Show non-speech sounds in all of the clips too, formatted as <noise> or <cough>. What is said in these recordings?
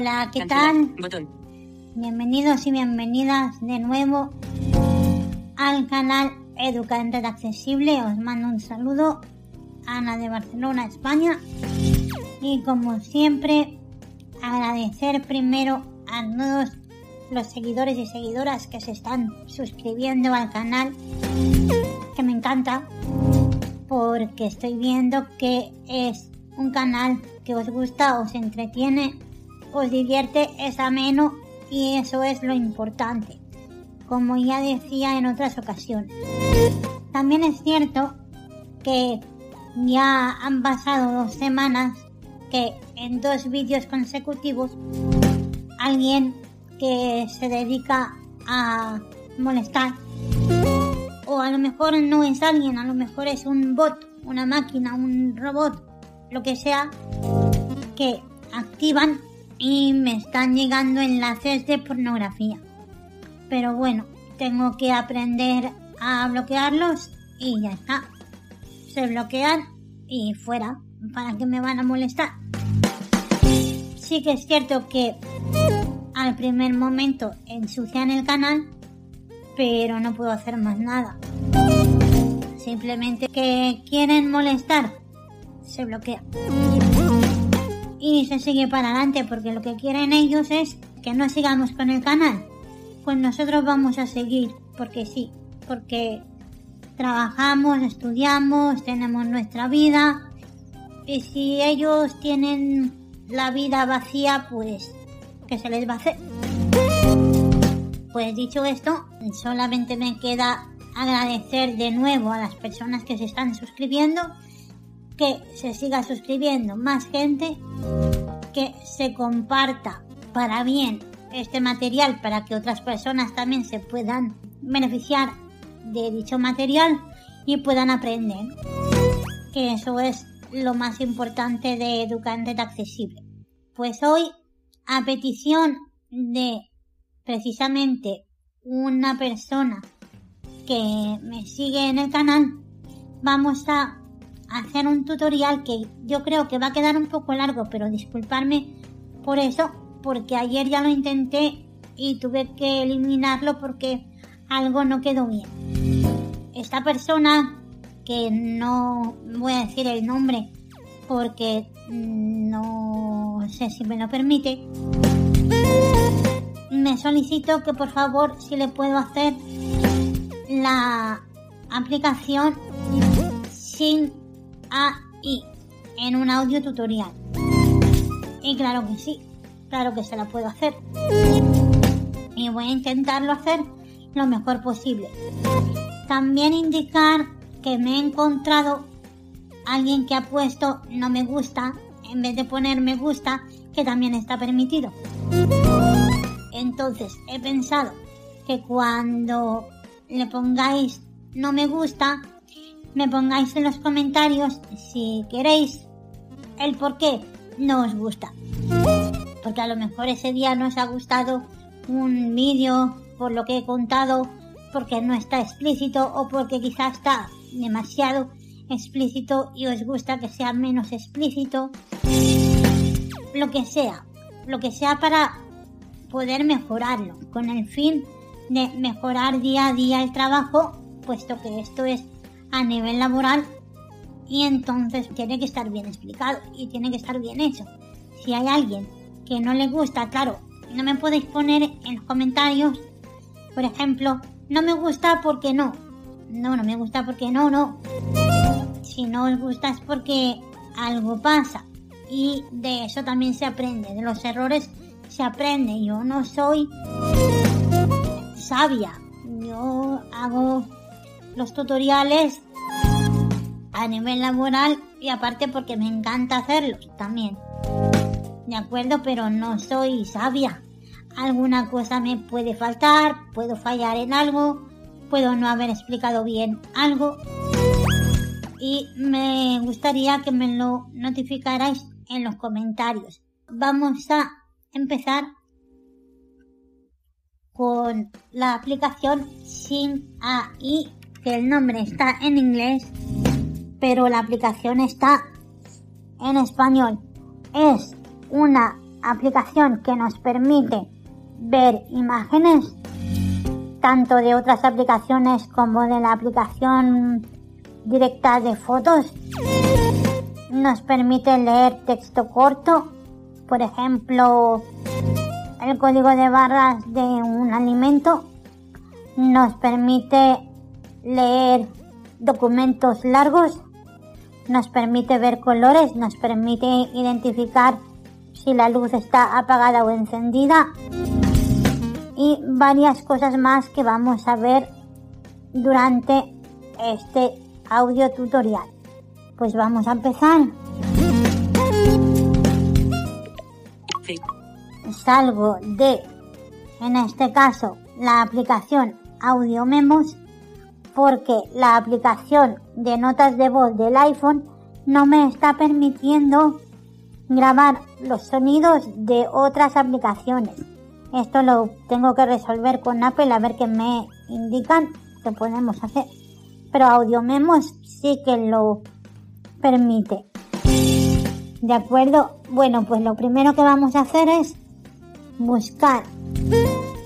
Hola, ¿qué tal? Bienvenidos y bienvenidas de nuevo al canal Educante Accesible. Os mando un saludo, Ana de Barcelona, España. Y como siempre, agradecer primero a todos los seguidores y seguidoras que se están suscribiendo al canal, que me encanta, porque estoy viendo que es un canal que os gusta, os entretiene, os divierte, es ameno y eso es lo importante, como ya decía en otras ocasiones. También es cierto que ya han pasado dos semanas que en dos vídeos consecutivos alguien que se dedica a molestar o a lo mejor no es alguien, a lo mejor es un bot, una máquina, un robot, lo que sea, que activan y me están llegando enlaces de pornografía. Pero bueno, tengo que aprender a bloquearlos y ya está. Se bloquean y fuera. ¿Para qué me van a molestar? Sí que es cierto que al primer momento ensucian el canal, pero no puedo hacer más nada. Simplemente que quieren molestar, se bloquea. Y se sigue para adelante porque lo que quieren ellos es que no sigamos con el canal. Pues nosotros vamos a seguir porque sí, porque trabajamos, estudiamos, tenemos nuestra vida. Y si ellos tienen la vida vacía, pues que se les va a hacer. Pues dicho esto, solamente me queda agradecer de nuevo a las personas que se están suscribiendo, que se siga suscribiendo más gente, que se comparta para bien este material para que otras personas también se puedan beneficiar de dicho material y puedan aprender. Que eso es lo más importante de Educante Accesible. Pues hoy a petición de precisamente una persona que me sigue en el canal, vamos a hacer un tutorial que yo creo que va a quedar un poco largo, pero disculparme por eso, porque ayer ya lo intenté y tuve que eliminarlo porque algo no quedó bien. Esta persona, que no voy a decir el nombre porque no sé si me lo permite, me solicito que por favor si le puedo hacer la aplicación sin AI en un audio tutorial. Y claro que sí, claro que se la puedo hacer. Y voy a intentarlo hacer lo mejor posible. También indicar que me he encontrado alguien que ha puesto no me gusta en vez de poner me gusta, que también está permitido. Entonces he pensado que cuando le pongáis no me gusta, me pongáis en los comentarios si queréis el por qué no os gusta. Porque a lo mejor ese día no os ha gustado un vídeo por lo que he contado, porque no está explícito o porque quizás está demasiado explícito y os gusta que sea menos explícito. Lo que sea, lo que sea para poder mejorarlo, con el fin de mejorar día a día el trabajo, puesto que esto es a nivel laboral y entonces tiene que estar bien explicado y tiene que estar bien hecho. Si hay alguien que no le gusta, claro, no me podéis poner en los comentarios, por ejemplo, no me gusta porque no. No, no me gusta porque no, no si no os gusta es porque algo pasa. Y de eso también se aprende, de los errores se aprende. Yo no soy sabia. Yo hago los tutoriales a nivel laboral y aparte porque me encanta hacerlos también. De acuerdo, pero no soy sabia. Alguna cosa me puede faltar, puedo fallar en algo, puedo no haber explicado bien algo y me gustaría que me lo notificarais en los comentarios. Vamos a empezar con la aplicación Sin AI, que el nombre está en inglés, pero la aplicación está en español. Es una aplicación que nos permite ver imágenes tanto de otras aplicaciones como de la aplicación directa de fotos. Nos permite leer texto corto, por ejemplo, el código de barras de un alimento. Nos permite leer documentos largos, nos permite ver colores, nos permite identificar si la luz está apagada o encendida y varias cosas más que vamos a ver durante este audio tutorial. Pues vamos a empezar. Salgo de, en este caso, la aplicación Audio Memos porque la aplicación de notas de voz del iPhone no me está permitiendo grabar los sonidos de otras aplicaciones. Esto lo tengo que resolver con Apple a ver qué me indican que podemos hacer. Pero Audio Memos sí que lo permite. ¿De acuerdo? Bueno, pues lo primero que vamos a hacer es buscar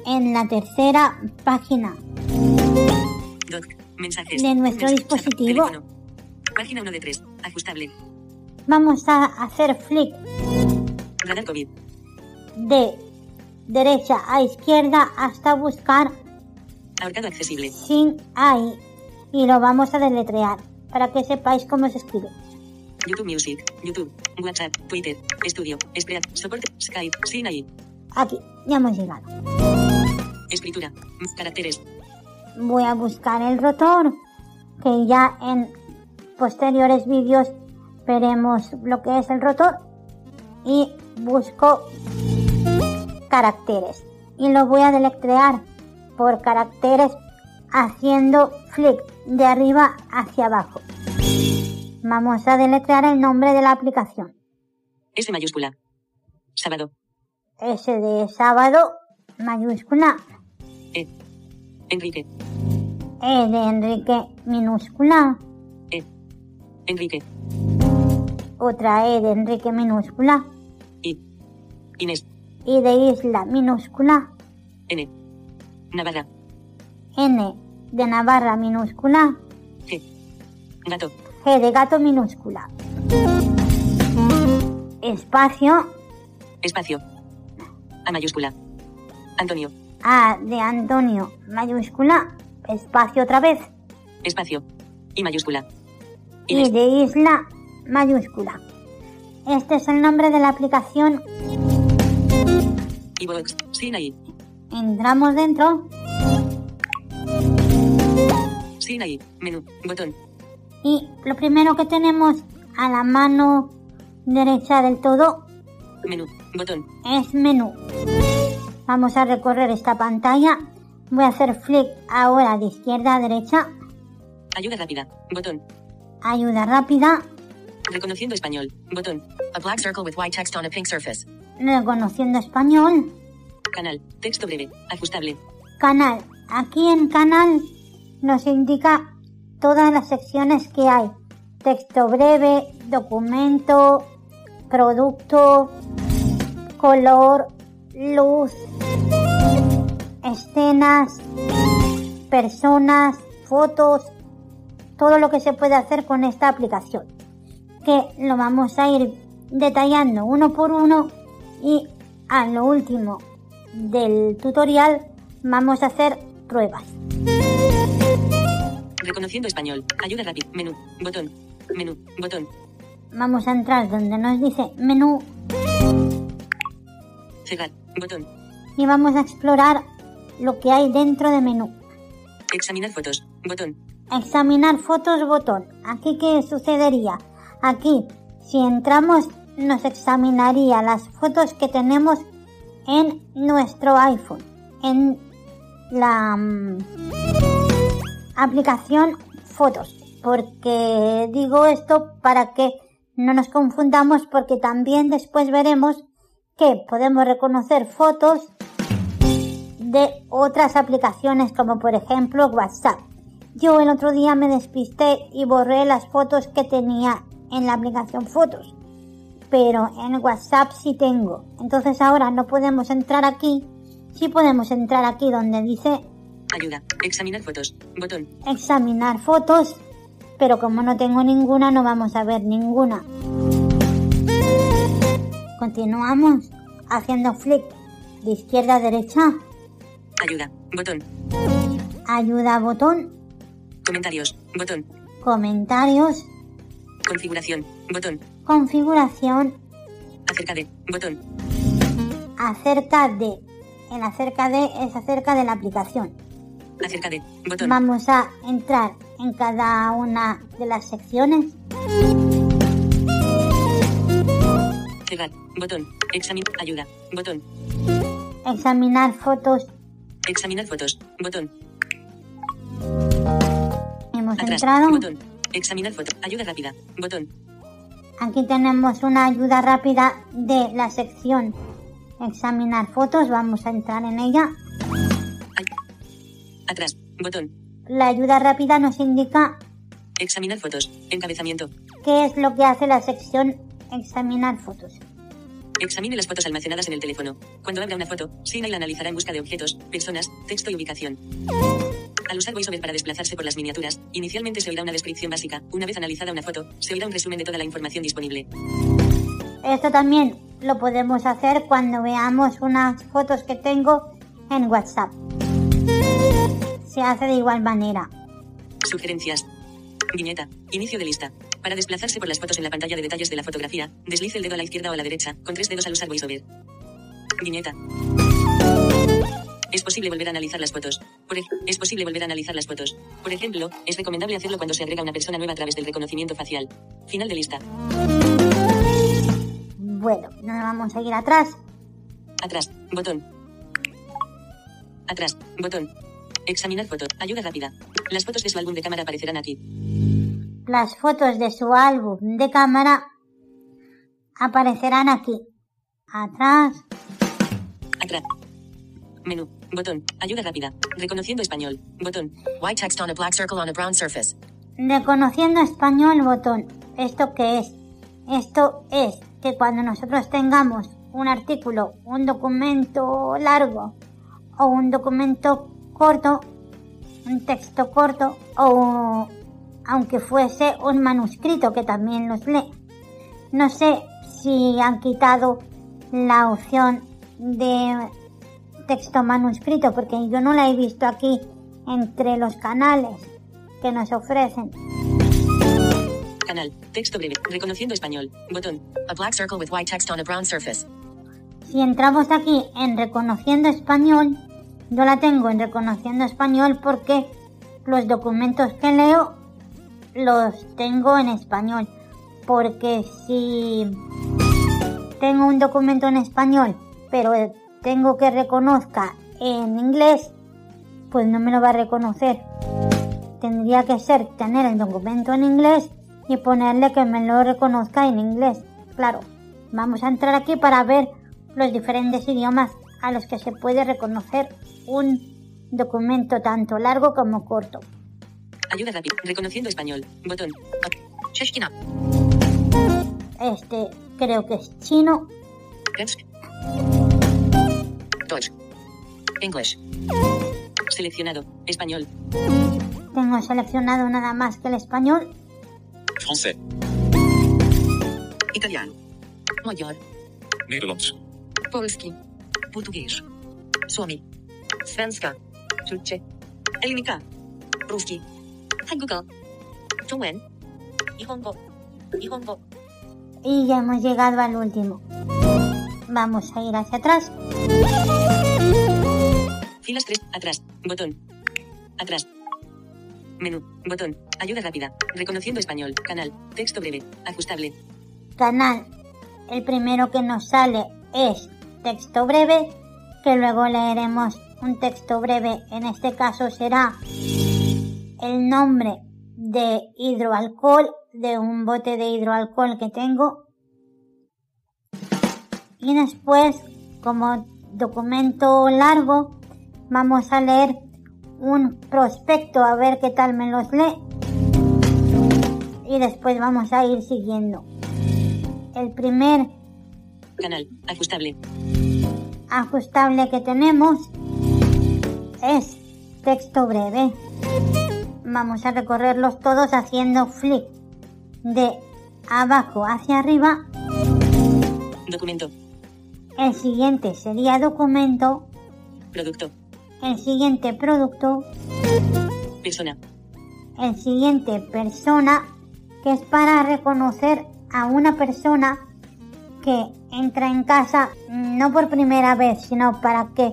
en la tercera página de nuestro dispositivo. Página 1 de 3. Ajustable. Vamos a hacer flick Radar COVID. de derecha a izquierda hasta buscar Ahorcado accesible. sin ahí y lo vamos a deletrear para que sepáis cómo se escribe. YouTube Music. YouTube. WhatsApp. Twitter. Estudio. Spread. Soporte. Skype. Sin ahí. Aquí, ya hemos llegado. Escritura. Caracteres. Voy a buscar el rotor, que ya en posteriores vídeos veremos lo que es el rotor. Y busco caracteres. Y lo voy a deletrear por caracteres haciendo flick de arriba hacia abajo. Vamos a deletrear el nombre de la aplicación. S mayúscula. Sábado. S de sábado, mayúscula. Enrique. E de Enrique, minúscula. E. Enrique. Otra E de Enrique, minúscula. I. Inés. I de isla, minúscula. N. Navarra. N de Navarra, minúscula. G. Gato. G de gato, minúscula. Espacio. Espacio. A mayúscula. Antonio. A de Antonio, mayúscula. Espacio otra vez. Espacio. I mayúscula. Y de isla, mayúscula. Este es el nombre de la aplicación. iVoox. Sin ahí. Entramos dentro Sin ahí. Menú. Botón. y lo primero que tenemos a la mano derecha del todo Menú. Botón. es menú. Vamos a recorrer esta pantalla. Voy a hacer flick ahora de izquierda a derecha. Ayuda rápida. Botón. Ayuda rápida. Reconociendo español. Botón. A black circle with white text on a pink surface. Reconociendo español. Canal. Texto breve. Ajustable. Canal. Aquí en canal nos indica todas las secciones que hay. Texto breve, documento, producto, color, luz, escenas, personas, fotos, todo lo que se puede hacer con esta aplicación. Que lo vamos a ir detallando uno por uno y a lo último del tutorial vamos a hacer pruebas. Reconociendo español. Ayuda rápida. Menú. Botón. Menú. Botón. Vamos a entrar donde nos dice menú Cerrar. Botón. y vamos a explorar lo que hay dentro de menú. Examinar fotos. Botón. Examinar fotos botón. Aquí qué sucedería? Aquí, si entramos, nos examinaría las fotos que tenemos en nuestro iPhone, en la mm, aplicación Fotos. Porque digo esto para que no nos confundamos porque también después veremos que podemos reconocer fotos de otras aplicaciones como por ejemplo WhatsApp. Yo el otro día me despisté y borré las fotos que tenía en la aplicación Fotos. pero en WhatsApp sí tengo. Entonces ahora no podemos entrar aquí. Sí podemos entrar aquí donde dice Ayuda. Examinar fotos. Botón. examinar fotos, pero como no tengo ninguna no vamos a ver ninguna. Continuamos haciendo flick de izquierda a derecha, Ayuda. Botón. ayuda botón, Comentarios. Botón. comentarios, Configuración. Botón. configuración, Acerca de. Botón. acerca de. El acerca de es acerca de la aplicación. Acerca de. Botón. Vamos a entrar en cada una de las secciones. Cerrar. Botón. Examinar. Ayuda. Botón. Examinar fotos. Examinar fotos. Botón. Hemos Atrás. entrado. Botón. Examinar fotos. Ayuda rápida. Botón. Aquí tenemos una ayuda rápida de la sección examinar fotos. Vamos a entrar en ella. Atrás. Botón. La ayuda rápida nos indica Examinar fotos. Encabezamiento. qué es lo que hace la sección examinar fotos. Examine las fotos almacenadas en el teléfono. Cuando abra una foto, Sina la analizará en busca de objetos, personas, texto y ubicación. Al usar VoiceOver para desplazarse por las miniaturas, inicialmente se oirá una descripción básica. Una vez analizada una foto, se oirá un resumen de toda la información disponible. Esto también lo podemos hacer cuando veamos unas fotos que tengo en WhatsApp. Se hace de igual manera. Sugerencias. Viñeta. Inicio de lista. Para desplazarse por las fotos en la pantalla de detalles de la fotografía, deslice el dedo a la izquierda o a la derecha, con tres dedos al usar VoiceOver. Viñeta. Es posible volver a analizar las fotos. Por es posible volver a analizar las fotos. Por ejemplo, es recomendable hacerlo cuando se agrega una persona nueva a través del reconocimiento facial. Final de lista. Bueno, nos vamos a ir atrás. Atrás. Botón. Atrás. Botón. Examinar foto. Ayuda rápida. Las fotos de su álbum de cámara aparecerán aquí. Las fotos de su álbum de cámara aparecerán aquí. Atrás. Atrás. Menú. Botón. Ayuda rápida. Reconociendo español. Botón. White text on a black circle on a brown surface. Reconociendo español botón. ¿Esto qué es? Esto es que cuando nosotros tengamos un artículo, un documento largo o un documento corto, un texto corto o aunque fuese un manuscrito que también los lee. No sé si han quitado la opción de texto manuscrito porque yo no la he visto aquí entre los canales que nos ofrecen. Canal. Texto breve. Reconociendo español. Botón. A black circle with white text on a brown surface. Si entramos aquí en reconociendo español, yo la tengo en reconociendo español porque los documentos que leo los tengo en español. Porque si tengo un documento en español, pero tengo que reconozca en inglés, pues no me lo va a reconocer. Tendría que ser tener el documento en inglés y ponerle que me lo reconozca en inglés. Claro, vamos a entrar aquí para ver los diferentes idiomas a los que se puede reconocer un documento tanto largo como corto. Ayuda rápida. Reconociendo español. Botón. Chishkina. Este creo que es chino. Deutsch. English. Seleccionado. Español. tengo seleccionado nada más que el español, Français, Italiano. Magyar. Nederlands, Polski. Português. Suomi. Svenska. Chuche. Elnica. Ruski. Y ya hemos llegado al último. Vamos a ir hacia atrás. Filas 3, atrás, botón. Atrás. Menú, botón. Ayuda rápida. Reconociendo español. Canal. Texto breve. Ajustable. Canal. El primero que nos sale es texto breve, que luego leeremos un texto breve. En este caso será el nombre de hidroalcohol, de un bote de hidroalcohol que tengo. Y después, como documento largo, vamos a leer un prospecto a ver qué tal me los lee. Y después vamos a ir siguiendo. el primer Canal. Ajustable. ajustable que tenemos es texto breve. Vamos a recorrerlos todos haciendo flick de abajo hacia arriba. Documento. El siguiente sería documento. Producto. El siguiente producto. Persona. El siguiente persona, que es para reconocer a una persona que entra en casa no por primera vez, sino para que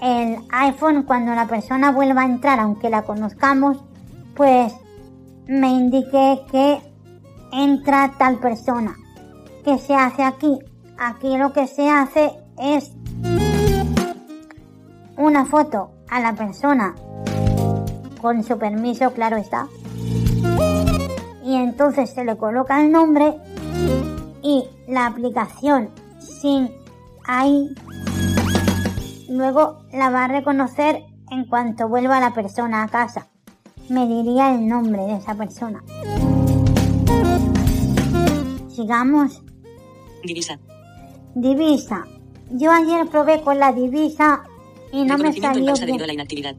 el iPhone cuando la persona vuelva a entrar, aunque la conozcamos, pues me indique que entra tal persona. ¿Qué se hace aquí? Aquí lo que se hace es una foto a la persona con su permiso, claro está. Y entonces se le coloca el nombre y la aplicación sin ahí luego la va a reconocer en cuanto vuelva la persona a casa. Me diría el nombre de esa persona. Sigamos. Divisa. Divisa. Yo ayer probé con la divisa y no me salió bien. debido a la inactividad.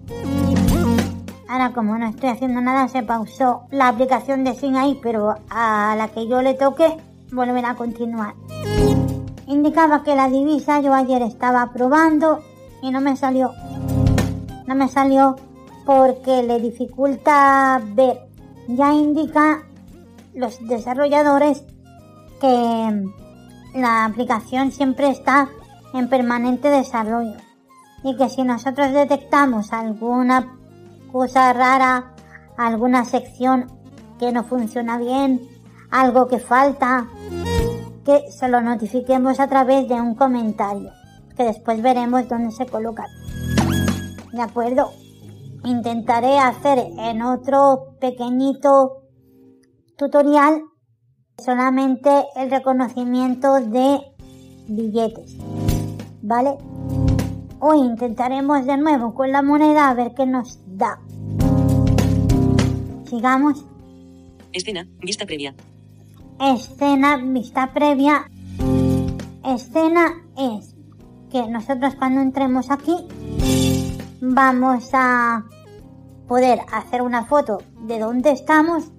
Ahora como no estoy haciendo nada se pausó la aplicación de Swing ahí, pero a la que yo le toque volverá a continuar. Indicaba que la divisa yo ayer estaba probando y no me salió. No me salió porque le dificulta ver. Ya indica los desarrolladores que la aplicación siempre está en permanente desarrollo y que si nosotros detectamos alguna cosa rara, alguna sección que no funciona bien, algo que falta, que se lo notifiquemos a través de un comentario, que después veremos dónde se coloca. ¿De acuerdo? Intentaré hacer en otro pequeñito tutorial solamente el reconocimiento de billetes. ¿Vale? Hoy intentaremos de nuevo con la moneda a ver qué nos da. Sigamos. Escena. Vista previa. Escena, vista previa. Escena es que nosotros cuando entremos aquí vamos a poder hacer una foto de dónde estamos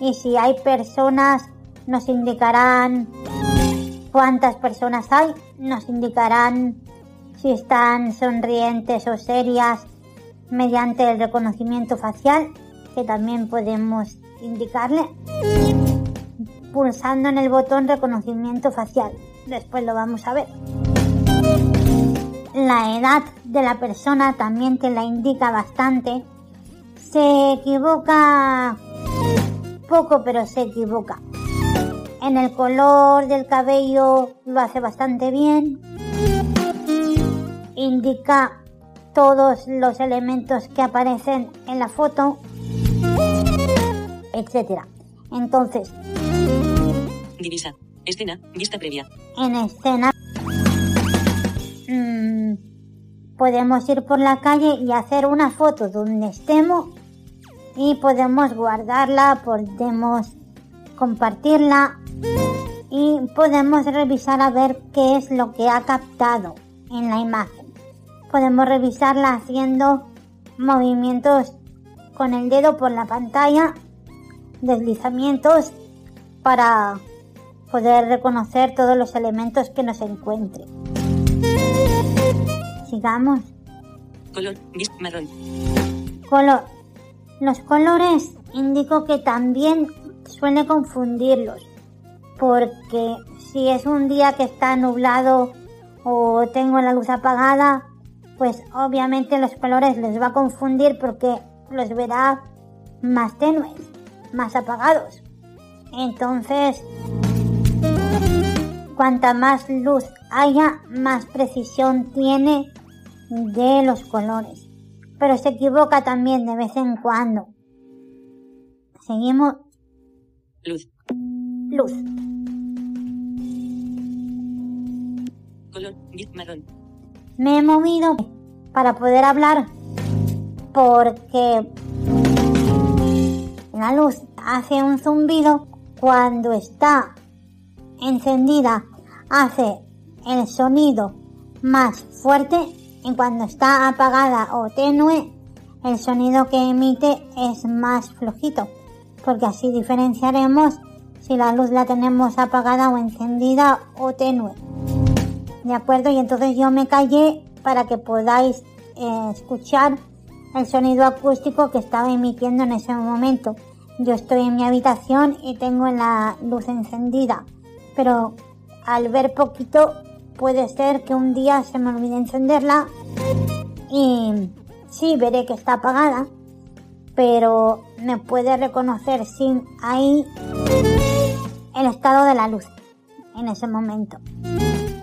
y si hay personas nos indicarán cuántas personas hay, nos indicarán si están sonrientes o serias mediante el reconocimiento facial, que también podemos indicarle pulsando en el botón reconocimiento facial. Después lo vamos a ver. La edad de la persona también te la indica bastante. Se equivoca poco, pero se equivoca. En el color del cabello lo hace bastante bien. Indica todos los elementos que aparecen en la foto, etcétera. Entonces, Divisa. Escena. Vista previa. en escena podemos ir por la calle y hacer una foto donde estemos y podemos guardarla, podemos compartirla y podemos revisar a ver qué es lo que ha captado en la imagen. Podemos revisarla haciendo movimientos con el dedo por la pantalla, deslizamientos para poder reconocer todos los elementos que nos encuentre. Sigamos. Color. Marrón. Color. Los colores indico que también suele confundirlos. Porque si es un día que está nublado o tengo la luz apagada, pues obviamente los colores les va a confundir porque los verá más tenues, más apagados. Entonces, cuanta más luz haya, más precisión tiene de los colores. Pero se equivoca también de vez en cuando. Seguimos Luz. luz. Color. Marrón. Me he movido para poder hablar porque la luz hace un zumbido cuando está encendida hace el sonido más fuerte y cuando está apagada o tenue el sonido que emite es más flojito porque así diferenciaremos si la luz la tenemos apagada o encendida o tenue. ¿De acuerdo? Y entonces yo me callé para que podáis eh, escuchar el sonido acústico que estaba emitiendo en ese momento. Yo estoy en mi habitación y tengo la luz encendida, pero al ver poquito puede ser que un día se me olvide encenderla y sí veré que está apagada, pero me puede reconocer sin ahí el estado de la luz en ese momento.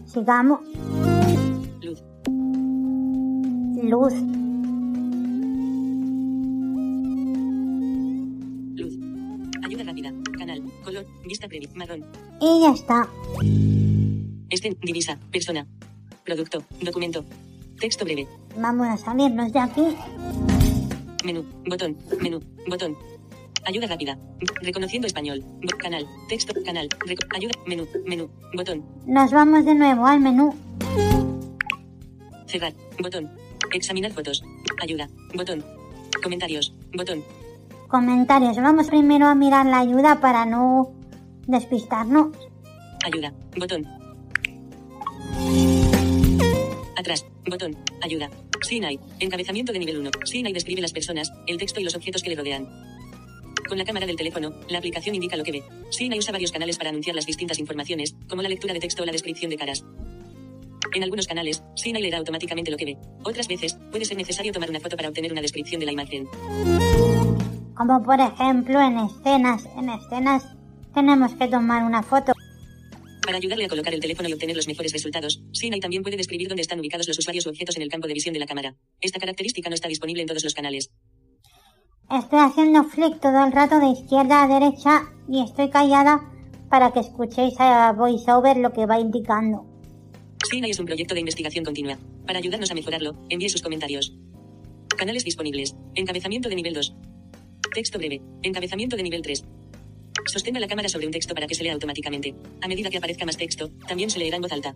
Sigamos. Luz. Luz. Luz. Ayuda rápida. Canal. Color. Vista previa. Marrón. Y ya está. Estén. Divisa. Persona. Producto. Documento. Texto breve. Vamos a salirnos de aquí. Menú. Botón. Menú. Botón. Ayuda rápida. Reconociendo español. Canal. Texto. Canal. Ayuda. Menú. Menú. Botón. Nos vamos de nuevo al menú. Cerrar. Botón. Examinar fotos. Ayuda. Botón. Comentarios. Botón. Comentarios. Vamos primero a mirar la ayuda para no despistarnos. Ayuda. Botón. Atrás. Botón. Ayuda. Sinai. Encabezamiento de nivel 1. Sinai describe las personas, el texto y los objetos que le rodean. Con la cámara del teléfono, la aplicación indica lo que ve. Sinai usa varios canales para anunciar las distintas informaciones, como la lectura de texto o la descripción de caras. En algunos canales, Sinai leerá automáticamente lo que ve. Otras veces, puede ser necesario tomar una foto para obtener una descripción de la imagen. Como por ejemplo en escenas. En escenas tenemos que tomar una foto. Para ayudarle a colocar el teléfono y obtener los mejores resultados, Sinai también puede describir dónde están ubicados los usuarios u objetos en el campo de visión de la cámara. Esta característica no está disponible en todos los canales. Estoy haciendo flick todo el rato de izquierda a derecha y estoy callada para que escuchéis a VoiceOver lo que va indicando. Sinai es un proyecto de investigación continua. Para ayudarnos a mejorarlo, envíe sus comentarios. Canales disponibles. Encabezamiento de nivel 2. Texto breve. Encabezamiento de nivel 3. Sostenga la cámara sobre un texto para que se lea automáticamente. A medida que aparezca más texto, también se leerá en voz alta.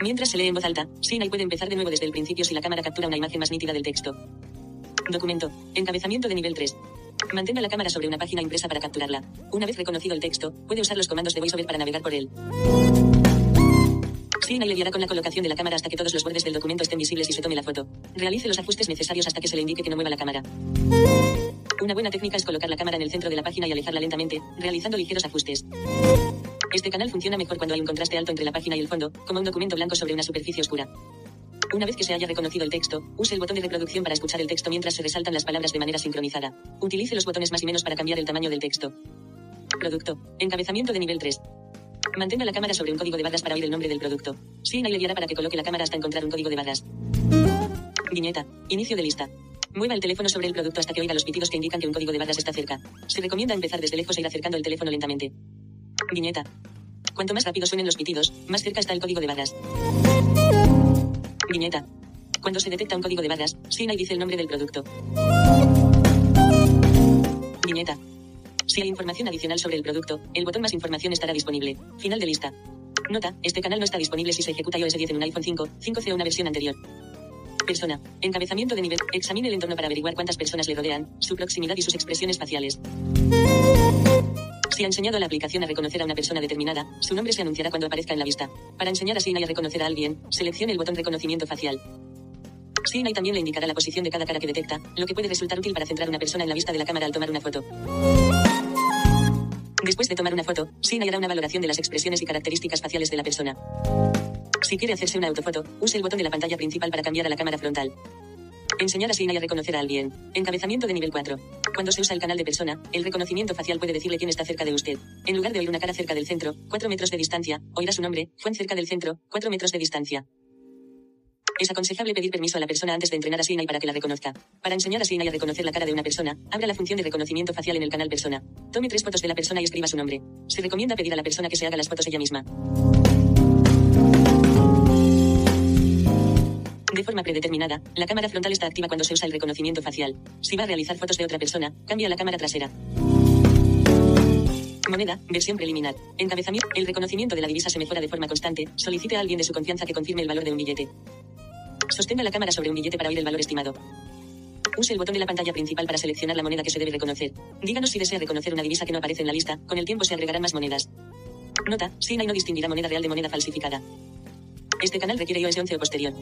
Mientras se lee en voz alta, Sinai puede empezar de nuevo desde el principio si la cámara captura una imagen más nítida del texto. Documento. Encabezamiento de nivel 3. Mantenga la cámara sobre una página impresa para capturarla. Una vez reconocido el texto, puede usar los comandos de VoiceOver para navegar por él. Sinai le guiará con la colocación de la cámara hasta que todos los bordes del documento estén visibles y se tome la foto. Realice los ajustes necesarios hasta que se le indique que no mueva la cámara. Una buena técnica es colocar la cámara en el centro de la página y alejarla lentamente, realizando ligeros ajustes. Este canal funciona mejor cuando hay un contraste alto entre la página y el fondo, como un documento blanco sobre una superficie oscura. Una vez que se haya reconocido el texto, use el botón de reproducción para escuchar el texto mientras se resaltan las palabras de manera sincronizada. Utilice los botones más y menos para cambiar el tamaño del texto. Producto. Encabezamiento de nivel 3. Mantenga la cámara sobre un código de barras para oír el nombre del producto. Sinai le guiará para que coloque la cámara hasta encontrar un código de barras. Viñeta. Inicio de lista. Mueva el teléfono sobre el producto hasta que oiga los pitidos que indican que un código de barras está cerca. Se recomienda empezar desde lejos e ir acercando el teléfono lentamente. Viñeta. Cuanto más rápido suenen los pitidos, más cerca está el código de barras. Viñeta. Cuando se detecta un código de barras, Sinai dice el nombre del producto. Viñeta. Si hay información adicional sobre el producto, el botón más información estará disponible. Final de lista. Nota, este canal no está disponible si se ejecuta iOS 10 en un iPhone 5, 5C o una versión anterior. Persona. Encabezamiento de nivel. Examine el entorno para averiguar cuántas personas le rodean, su proximidad y sus expresiones faciales. Si ha enseñado a la aplicación a reconocer a una persona determinada, su nombre se anunciará cuando aparezca en la vista. Para enseñar a Sinai a reconocer a alguien, seleccione el botón reconocimiento facial. Sinai también le indicará la posición de cada cara que detecta, lo que puede resultar útil para centrar una persona en la vista de la cámara al tomar una foto. Después de tomar una foto, Sinai hará una valoración de las expresiones y características faciales de la persona. Si quiere hacerse una autofoto, use el botón de la pantalla principal para cambiar a la cámara frontal. Enseñar a Sinai a reconocer a alguien. Encabezamiento de nivel 4. Cuando se usa el canal de persona, el reconocimiento facial puede decirle quién está cerca de usted. En lugar de oír una cara cerca del centro, 4 metros de distancia, oirá su nombre, Juan cerca del centro, 4 metros de distancia. Es aconsejable pedir permiso a la persona antes de entrenar a Sinai para que la reconozca. Para enseñar a Sinai a reconocer la cara de una persona, abra la función de reconocimiento facial en el canal persona. Tome tres fotos de la persona y escriba su nombre. Se recomienda pedir a la persona que se haga las fotos ella misma. De forma predeterminada, la cámara frontal está activa cuando se usa el reconocimiento facial. Si va a realizar fotos de otra persona, cambia la cámara trasera. Moneda, versión preliminar. Encabezamiento. El reconocimiento de la divisa se mejora de forma constante. Solicite a alguien de su confianza que confirme el valor de un billete. Sostenga la cámara sobre un billete para oír el valor estimado. Use el botón de la pantalla principal para seleccionar la moneda que se debe reconocer. Díganos si desea reconocer una divisa que no aparece en la lista. Con el tiempo se agregarán más monedas. Nota, Sina no distinguirá moneda real de moneda falsificada. Este canal requiere iOS 11 o posterior.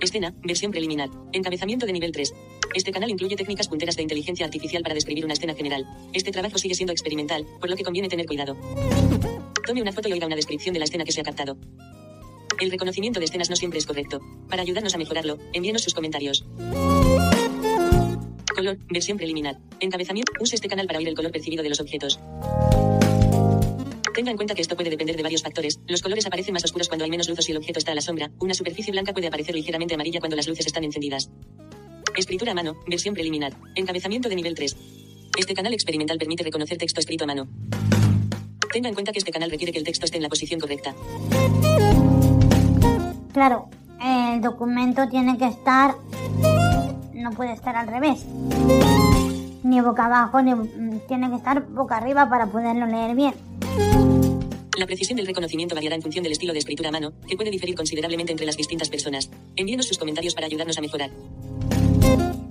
Escena, versión preliminar. Encabezamiento de nivel 3. Este canal incluye técnicas punteras de inteligencia artificial para describir una escena general. Este trabajo sigue siendo experimental, por lo que conviene tener cuidado. Tome una foto y oiga una descripción de la escena que se ha captado. El reconocimiento de escenas no siempre es correcto. Para ayudarnos a mejorarlo, envíenos sus comentarios. Color, versión preliminar. Encabezamiento. Use este canal para oír el color percibido de los objetos. Tenga en cuenta que esto puede depender de varios factores. Los colores aparecen más oscuros cuando hay menos luz o si el objeto está a la sombra. Una superficie blanca puede aparecer ligeramente amarilla cuando las luces están encendidas. Escritura a mano, versión preliminar. Encabezamiento de nivel 3. Este canal experimental permite reconocer texto escrito a mano. Tenga en cuenta que este canal requiere que el texto esté en la posición correcta. Claro, el documento tiene que estar... No puede estar al revés. Ni boca abajo, ni tiene que estar boca arriba para poderlo leer bien. La precisión del reconocimiento variará en función del estilo de escritura a mano, que puede diferir considerablemente entre las distintas personas. Envíenos sus comentarios para ayudarnos a mejorar.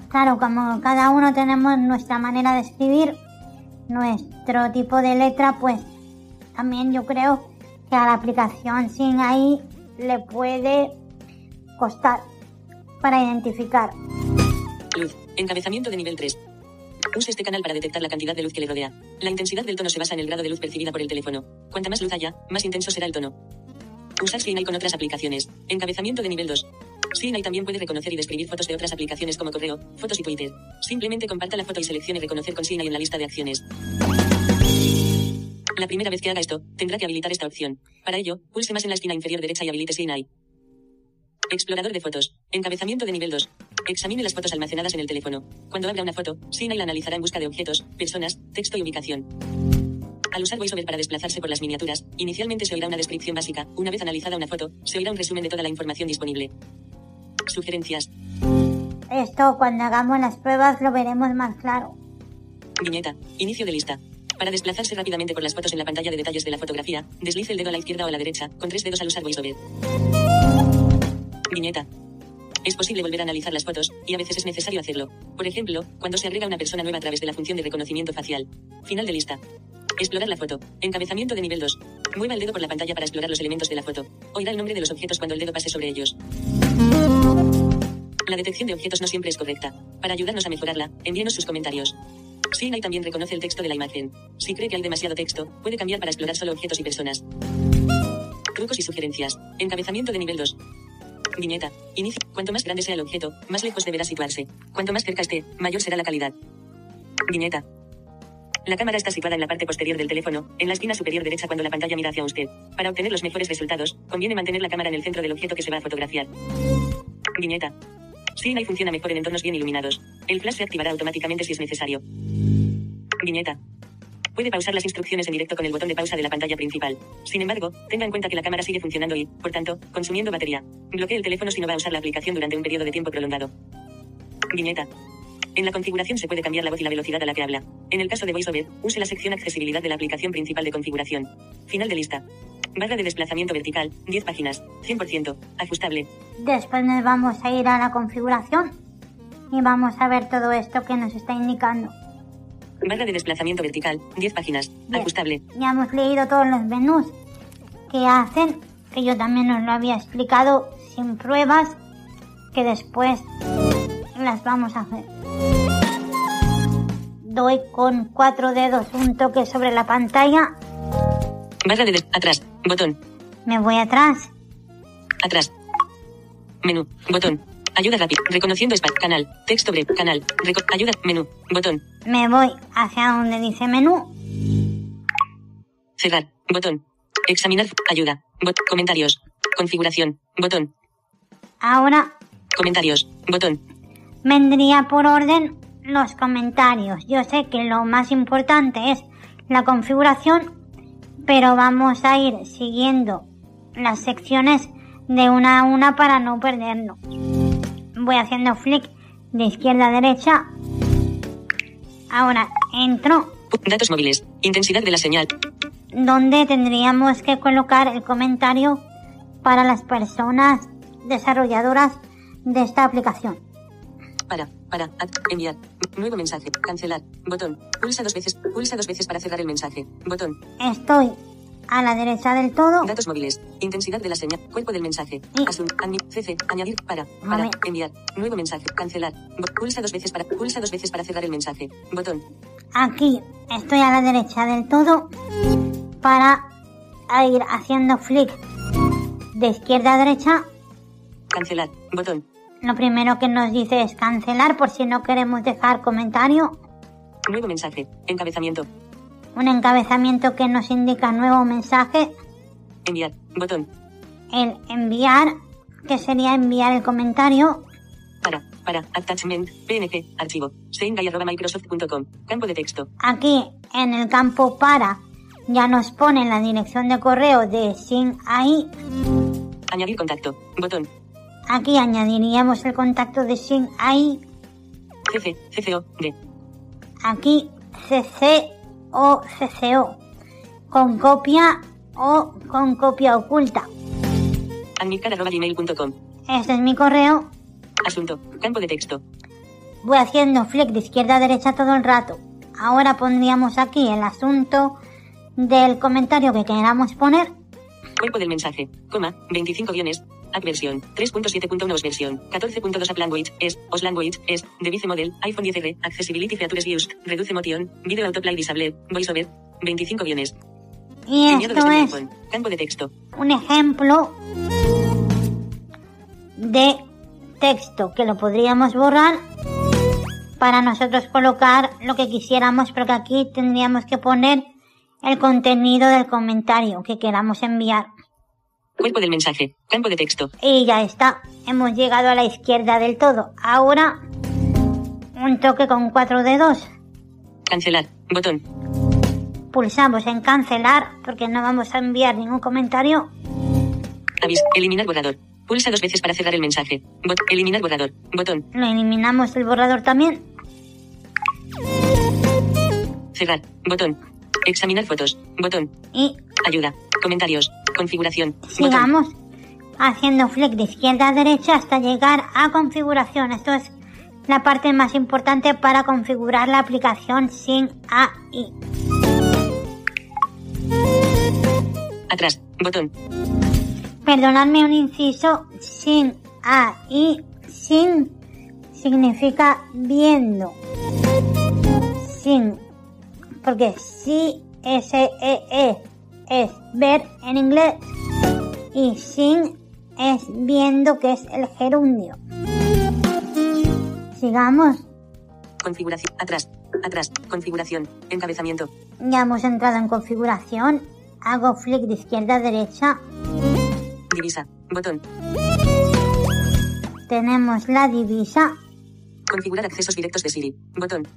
Claro, como cada uno tenemos nuestra manera de escribir, nuestro tipo de letra, pues también yo creo que a la aplicación sin ahí le puede costar para identificar. Luz. Encabezamiento de nivel 3. Use este canal para detectar la cantidad de luz que le rodea. La intensidad del tono se basa en el grado de luz percibida por el teléfono. Cuanta más luz haya, más intenso será el tono. Usar Sinai con otras aplicaciones. Encabezamiento de nivel 2. Sinai también puede reconocer y describir fotos de otras aplicaciones como correo, fotos y Twitter. Simplemente comparta la foto y seleccione reconocer con Sinai en la lista de acciones. La primera vez que haga esto, tendrá que habilitar esta opción. Para ello, pulse más en la esquina inferior derecha y habilite Sinai. Explorador de fotos. Encabezamiento de nivel 2. Examine las fotos almacenadas en el teléfono. Cuando abra una foto, Sinai la analizará en busca de objetos, personas, texto y ubicación. Al usar VoiceOver para desplazarse por las miniaturas, inicialmente se oirá una descripción básica. Una vez analizada una foto, se oirá un resumen de toda la información disponible. Sugerencias. Esto cuando hagamos las pruebas lo veremos más claro. Viñeta. Inicio de lista. Para desplazarse rápidamente por las fotos en la pantalla de detalles de la fotografía, deslice el dedo a la izquierda o a la derecha, con tres dedos al usar VoiceOver. Viñeta. Es posible volver a analizar las fotos, y a veces es necesario hacerlo. Por ejemplo, cuando se agrega una persona nueva a través de la función de reconocimiento facial. Final de lista. Explorar la foto. Encabezamiento de nivel 2. Mueva el dedo por la pantalla para explorar los elementos de la foto. Oirá el nombre de los objetos cuando el dedo pase sobre ellos. La detección de objetos no siempre es correcta. Para ayudarnos a mejorarla, envíenos sus comentarios. Sinai también reconoce el texto de la imagen. Si cree que hay demasiado texto, puede cambiar para explorar solo objetos y personas. Trucos y sugerencias. Encabezamiento de nivel 2. Viñeta. Inicio. Cuanto más grande sea el objeto, más lejos deberá situarse. Cuanto más cerca esté, mayor será la calidad. Viñeta. La cámara está situada en la parte posterior del teléfono, en la esquina superior derecha cuando la pantalla mira hacia usted. Para obtener los mejores resultados, conviene mantener la cámara en el centro del objeto que se va a fotografiar. Viñeta. Sinai funciona mejor en entornos bien iluminados. El flash se activará automáticamente si es necesario. Viñeta. Puede pausar las instrucciones en directo con el botón de pausa de la pantalla principal. Sin embargo, tenga en cuenta que la cámara sigue funcionando y, por tanto, consumiendo batería. Bloquee el teléfono si no va a usar la aplicación durante un periodo de tiempo prolongado. Viñeta. En la configuración se puede cambiar la voz y la velocidad a la que habla. En el caso de VoiceOver, use la sección Accesibilidad de la aplicación principal de configuración. Final de lista. Barra de desplazamiento vertical, 10 páginas, 100%, ajustable. Después nos vamos a ir a la configuración y vamos a ver todo esto que nos está indicando. Barra de desplazamiento vertical, 10 páginas, Bien. ajustable. Ya hemos leído todos los menús que hacen, que yo también os lo había explicado sin pruebas, que después las vamos a hacer. Doy con cuatro dedos un toque sobre la pantalla, Barra de des- atrás, botón, me voy atrás, atrás. Menú, botón. Ayuda rápida. Reconociendo espacio. Canal. Texto breve. Canal. Reco- ayuda. Menú. Botón. me voy hacia donde dice menú, Cerrar. Botón. Examinar. Ayuda. Bot. Comentarios. Configuración. Botón. ahora Comentarios. Botón. vendría por orden los comentarios. Yo sé que lo más importante es la configuración, pero vamos a ir siguiendo las secciones de una a una para no perdernos. Voy haciendo flick de izquierda a derecha. Ahora entro Datos móviles. Intensidad de la señal. donde tendríamos que colocar el comentario para las personas desarrolladoras de esta aplicación. Para. Para. enviar. Nuevo mensaje. Cancelar. Botón. Pulsa dos veces. Pulsa dos veces para cerrar el mensaje. Botón. Estoy a la derecha del todo. Datos móviles. Intensidad de la señal. Cuerpo del mensaje. Y- Asun. Admi. CC. Añadir. Para. Para. Enviar. Nuevo mensaje. Cancelar. Pulsa dos veces para. Pulsa dos veces para cerrar el mensaje. Botón. Aquí estoy a la derecha del todo para ir haciendo flick de izquierda a derecha. Cancelar. Botón. Lo primero que nos dice es cancelar por si no queremos dejar comentario. Nuevo mensaje. Encabezamiento. Un encabezamiento que nos indica nuevo mensaje. Enviar. Botón. El enviar, que sería enviar el comentario. Para. Para. Attachment. PNG. Archivo. Microsoft.com. Campo de texto. Aquí en el campo para ya nos pone la dirección de correo de Sin ahí. Añadir contacto. Botón. Aquí añadiríamos el contacto de Sin ahí. CC. CCO. D. Aquí CC o CCO. Con copia o con copia oculta. Admitcar.gmail.com. Este es mi correo. Asunto. Campo de texto. Voy haciendo flick de izquierda a derecha todo el rato. Ahora pondríamos aquí el asunto del comentario que queramos poner. Cuerpo del mensaje. Coma. 25 guiones. App versión. 3.7.1 OS versión. 14.2 App Language. Es. OS Language. Es. Device Model. iPhone 10R. Accessibility Features Used. Reduce motion. Video Autoplay Disable. VoiceOver. 25 guiones. Y esto es. Campo de texto. un ejemplo de texto que lo podríamos borrar para nosotros colocar lo que quisiéramos, porque aquí tendríamos que poner el contenido del comentario que queramos enviar. Cuerpo del mensaje. Campo de texto. Y ya está, hemos llegado a la izquierda del todo. Ahora, un toque con cuatro dedos. Cancelar. Botón. Pulsamos en cancelar porque no vamos a enviar ningún comentario. Avis. Eliminar borrador. Pulsa dos veces para cerrar el mensaje. Bot. Eliminar borrador. Botón. Lo eliminamos el borrador también. Cerrar. Botón. Examinar fotos. Botón. Y Ayuda. Comentarios. Configuración. Sigamos haciendo flick de izquierda a derecha hasta llegar a configuración. Esto es la parte más importante para configurar la aplicación sin AI. Atrás. Botón. Perdonadme un inciso, sin AI, sin significa viendo. Sin, porque si S-E-E es ver en inglés y sin es viendo que es el gerundio. Sigamos, Configuración. Atrás. Atrás. Configuración. Encabezamiento. ya hemos entrado en configuración, hago flick de izquierda a derecha, Divisa. Botón. tenemos la divisa Configurar accesos directos de Siri. Botón.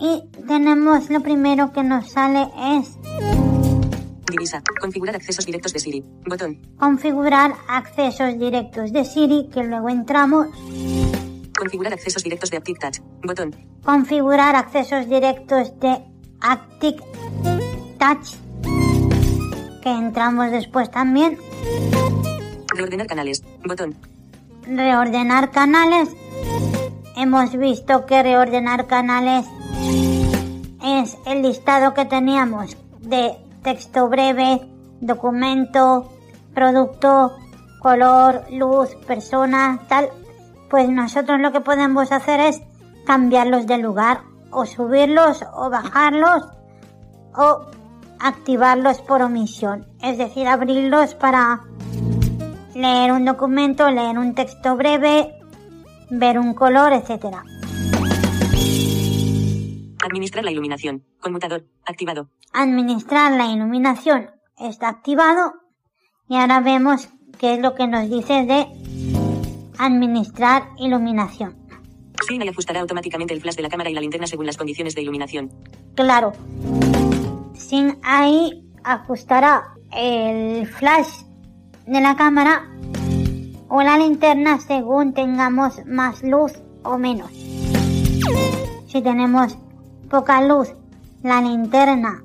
Y tenemos lo primero que nos sale es Divisa. Configurar accesos directos de Siri. Botón. configurar accesos directos de Siri, que luego entramos, Configurar accesos directos de Aptic Touch. Botón. configurar accesos directos de Active Touch, que entramos después también, Reordenar canales. Botón. reordenar canales. Hemos visto que reordenar canales es el listado que teníamos de texto breve, documento, producto, color, luz, persona, tal. Pues nosotros lo que podemos hacer es cambiarlos de lugar o subirlos o bajarlos o activarlos por omisión. Es decir, abrirlos para leer un documento, leer un texto breve, ver un color, etcétera. Administrar la iluminación. Conmutador. Activado. Administrar la iluminación está activado y ahora vemos qué es lo que nos dice de administrar iluminación. Signa y ajustará automáticamente el flash de la cámara y la linterna según las condiciones de iluminación. Claro, sin ahí ajustará el flash de la cámara o la linterna según tengamos más luz o menos. Si tenemos poca luz, la linterna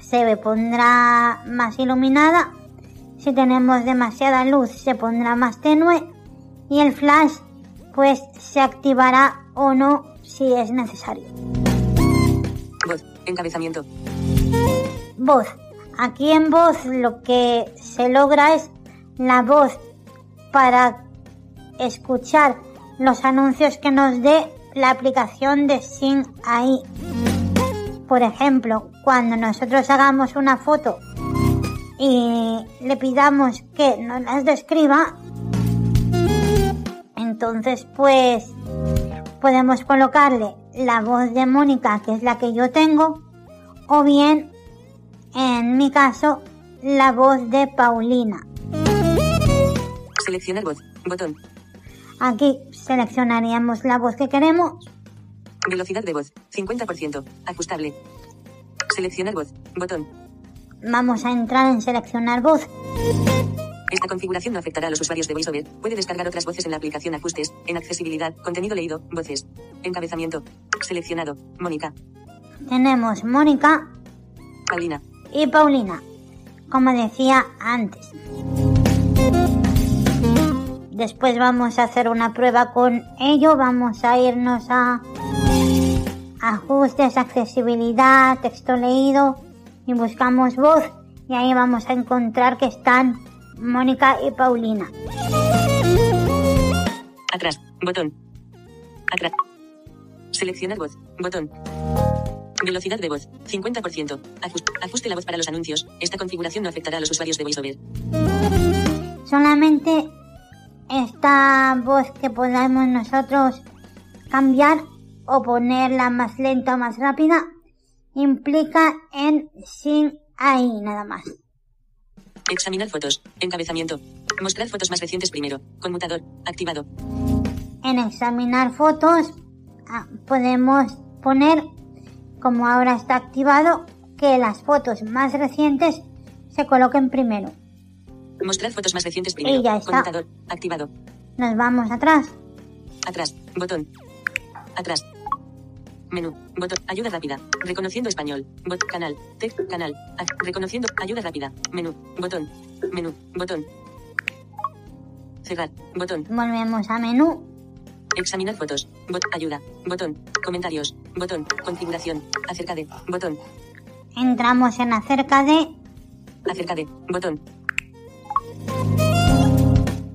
se pondrá más iluminada, si tenemos demasiada luz se pondrá más tenue y el flash pues se activará o no si es necesario. Voz. Encabezamiento. Voz. Aquí en voz lo que se logra es la voz para escuchar los anuncios que nos dé la aplicación de Sing AI. Por ejemplo, cuando nosotros hagamos una foto y le pidamos que nos las describa, entonces pues podemos colocarle la voz de Mónica, que es la que yo tengo, o bien, en mi caso, la voz de Paulina. Seleccionar voz. Botón. Aquí seleccionaríamos la voz que queremos. Velocidad de voz. 50%. Ajustable. Seleccionar voz. Botón. Vamos a entrar en seleccionar voz. Esta configuración no afectará a los usuarios de VoiceOver. Puede descargar otras voces en la aplicación Ajustes, en Accesibilidad, Contenido leído, Voces. Encabezamiento. Seleccionado. Mónica. Tenemos Mónica Paulina. y Paulina, como decía antes. Después vamos a hacer una prueba con ello. Vamos a irnos a ajustes, accesibilidad, texto leído y buscamos voz y ahí vamos a encontrar que están Mónica y Paulina. Atrás. Botón. Atrás. Seleccionar voz. Botón. Velocidad de voz. 50%. Ajuste, ajuste la voz para los anuncios. Esta configuración no afectará a los usuarios de VoiceOver. Solamente esta voz que podamos nosotros cambiar o ponerla más lenta o más rápida implica en sin ahí nada más. Examinar fotos. Encabezamiento. Mostrar fotos más recientes primero. Conmutador. Activado. En examinar fotos ah, podemos poner, como ahora está activado, que las fotos más recientes se coloquen primero. Mostrar fotos más recientes primero. Y ya está. Conmutador. Activado. Nos vamos atrás. Atrás. Botón. Atrás. Menú. Botón. Ayuda rápida. Reconociendo español. Bot. Canal. Text. Canal. A- reconociendo. Ayuda rápida. Menú. Botón. Menú. Botón. Cerrar. Botón. Volvemos a menú. Examinar fotos. Bot. Ayuda. Botón. Comentarios. Botón. Configuración. Acerca de. Botón. Entramos en acerca de. Acerca de. Botón.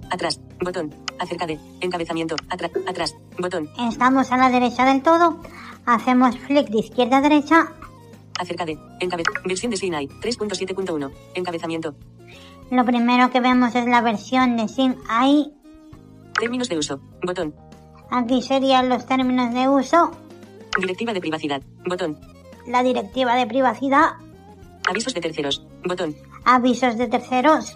Atrás. Botón. Acerca de. Encabezamiento. Atrás. Atrás. Botón. Estamos a la derecha del todo. Hacemos flick de izquierda a derecha. Acerca de. Encabez. Versión de Sinai. 3.7.1. Encabezamiento. Lo primero que vemos es la versión de Sin AI. Términos de uso. Botón. Aquí serían los términos de uso, Directiva de privacidad. Botón. la directiva de privacidad, Avisos de terceros. Botón. avisos de terceros,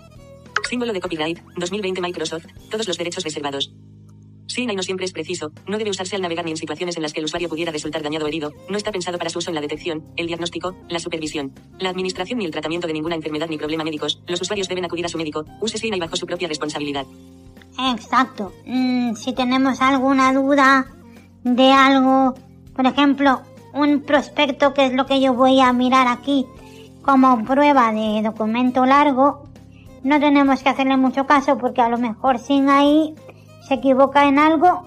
Símbolo de copyright. 2020 Microsoft. Todos los derechos reservados. Sinai no siempre es preciso. No debe usarse al navegar ni en situaciones en las que el usuario pudiera resultar dañado o herido. No está pensado para su uso en la detección, el diagnóstico, la supervisión, la administración ni el tratamiento de ninguna enfermedad ni problema médicos. Los usuarios deben acudir a su médico. Use Sinai bajo su propia responsabilidad. Exacto. Mm, si tenemos alguna duda de algo, por ejemplo, un prospecto, que es lo que yo voy a mirar aquí como prueba de documento largo, no tenemos que hacerle mucho caso porque a lo mejor sin ahí se equivoca en algo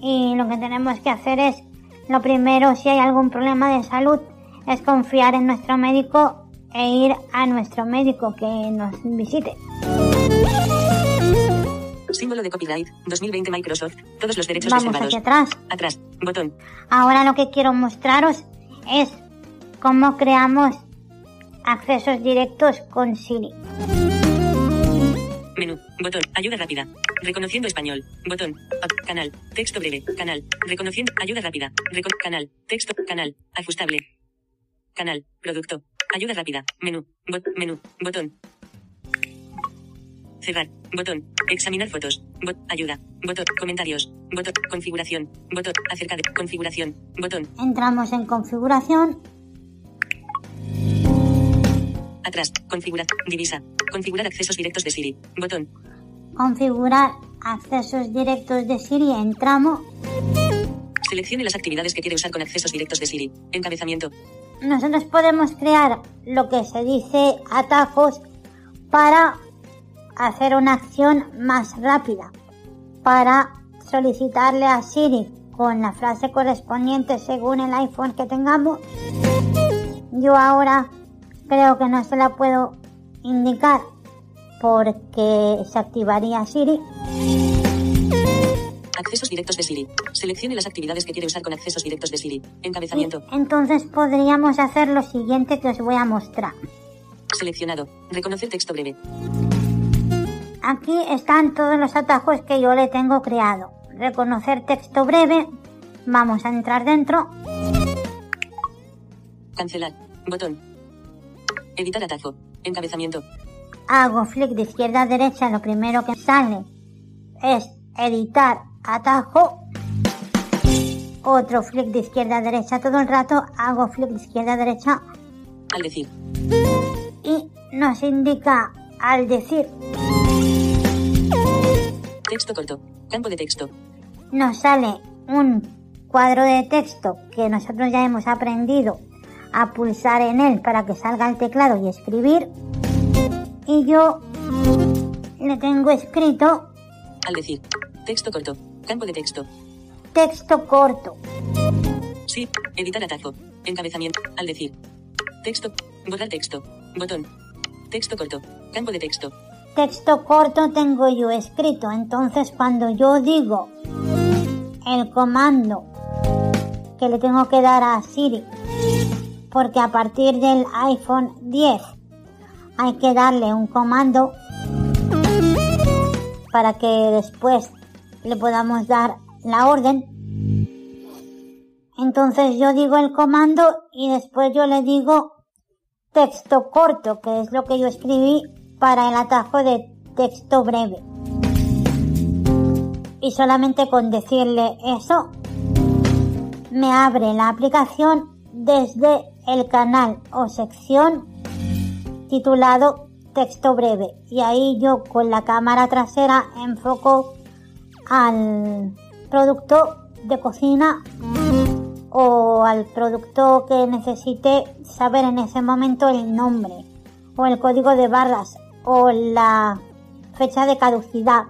y lo que tenemos que hacer es, lo primero, si hay algún problema de salud, es confiar en nuestro médico e ir a nuestro médico que nos visite. Símbolo de copyright. 2020 Microsoft. Todos los derechos Vamos reservados. hacia atrás. Atrás. Botón. Ahora lo que quiero mostraros es cómo creamos accesos directos con Siri. Menú. Botón. Ayuda rápida. Reconociendo español. Botón. Canal. Texto breve. Canal. Reconociendo. Ayuda rápida. Recon- canal. Texto. Canal. Ajustable. Canal. Producto. Ayuda rápida. Menú. Bot. Menú. Botón. Cerrar. Botón. Examinar fotos. Bot. Ayuda. Botón. Comentarios. Botón. Configuración. Botón. Acerca de. Configuración. Botón. Entramos en configuración, Atrás. Configurar. Divisa. Configurar accesos directos de Siri. Botón. configurar accesos directos de Siri, entramos, Seleccione las actividades que quiere usar con accesos directos de Siri. Encabezamiento. nosotros podemos crear lo que se dice atajos para hacer una acción más rápida, para solicitarle a Siri con la frase correspondiente según el iPhone que tengamos. Yo ahora creo que no se la puedo indicar porque se activaría Siri. Accesos directos de Siri. Seleccione las actividades que quiere usar con accesos directos de Siri. Encabezamiento. Y entonces podríamos hacer lo siguiente que os voy a mostrar. Seleccionado. Reconocer texto breve. Aquí están todos los atajos que yo le tengo creado. Reconocer texto breve. Vamos a entrar dentro. Cancelar. Botón. Editar atajo. Encabezamiento. Hago flick de izquierda a derecha. Lo primero que sale es editar atajo. Otro flick de izquierda a derecha todo el rato. Hago flick de izquierda a derecha. Al decir. Y nos indica al decir. Texto corto. Campo de texto. Nos sale un cuadro de texto que nosotros ya hemos aprendido a pulsar en él para que salga el teclado y escribir. Y yo le tengo escrito Al decir. Texto corto. Campo de texto. texto corto. Sí. Editar atajo. Encabezamiento. Al decir. Texto. Borrar texto. Botón. Texto corto. Campo de texto. Texto corto tengo yo escrito. Entonces cuando yo digo el comando que le tengo que dar a Siri, porque a partir del iPhone 10 hay que darle un comando para que después le podamos dar la orden. Entonces yo digo el comando y después yo le digo texto corto, que es lo que yo escribí para el atajo de texto breve. Y solamente con decirle eso, me abre la aplicación desde el canal o sección titulado texto breve. Y ahí yo con la cámara trasera enfoco al producto de cocina o al producto que necesite saber en ese momento el nombre o el código de barras o la fecha de caducidad.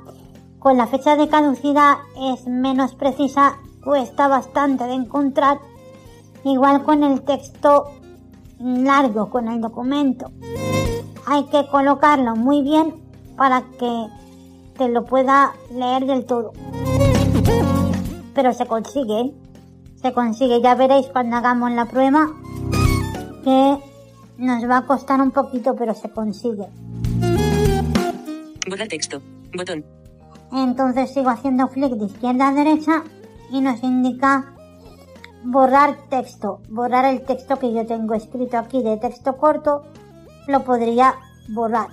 Con la fecha de caducidad es menos precisa, cuesta bastante de encontrar, igual con el texto largo, con el documento. Hay que colocarlo muy bien para que te lo pueda leer del todo. Pero se consigue, ¿eh? se consigue. Ya veréis cuando hagamos la prueba que nos va a costar un poquito, pero se consigue. Borrar texto. Botón. Entonces sigo haciendo flick de izquierda a derecha y nos indica borrar texto. Borrar el texto que yo tengo escrito aquí de texto corto, lo podría borrar.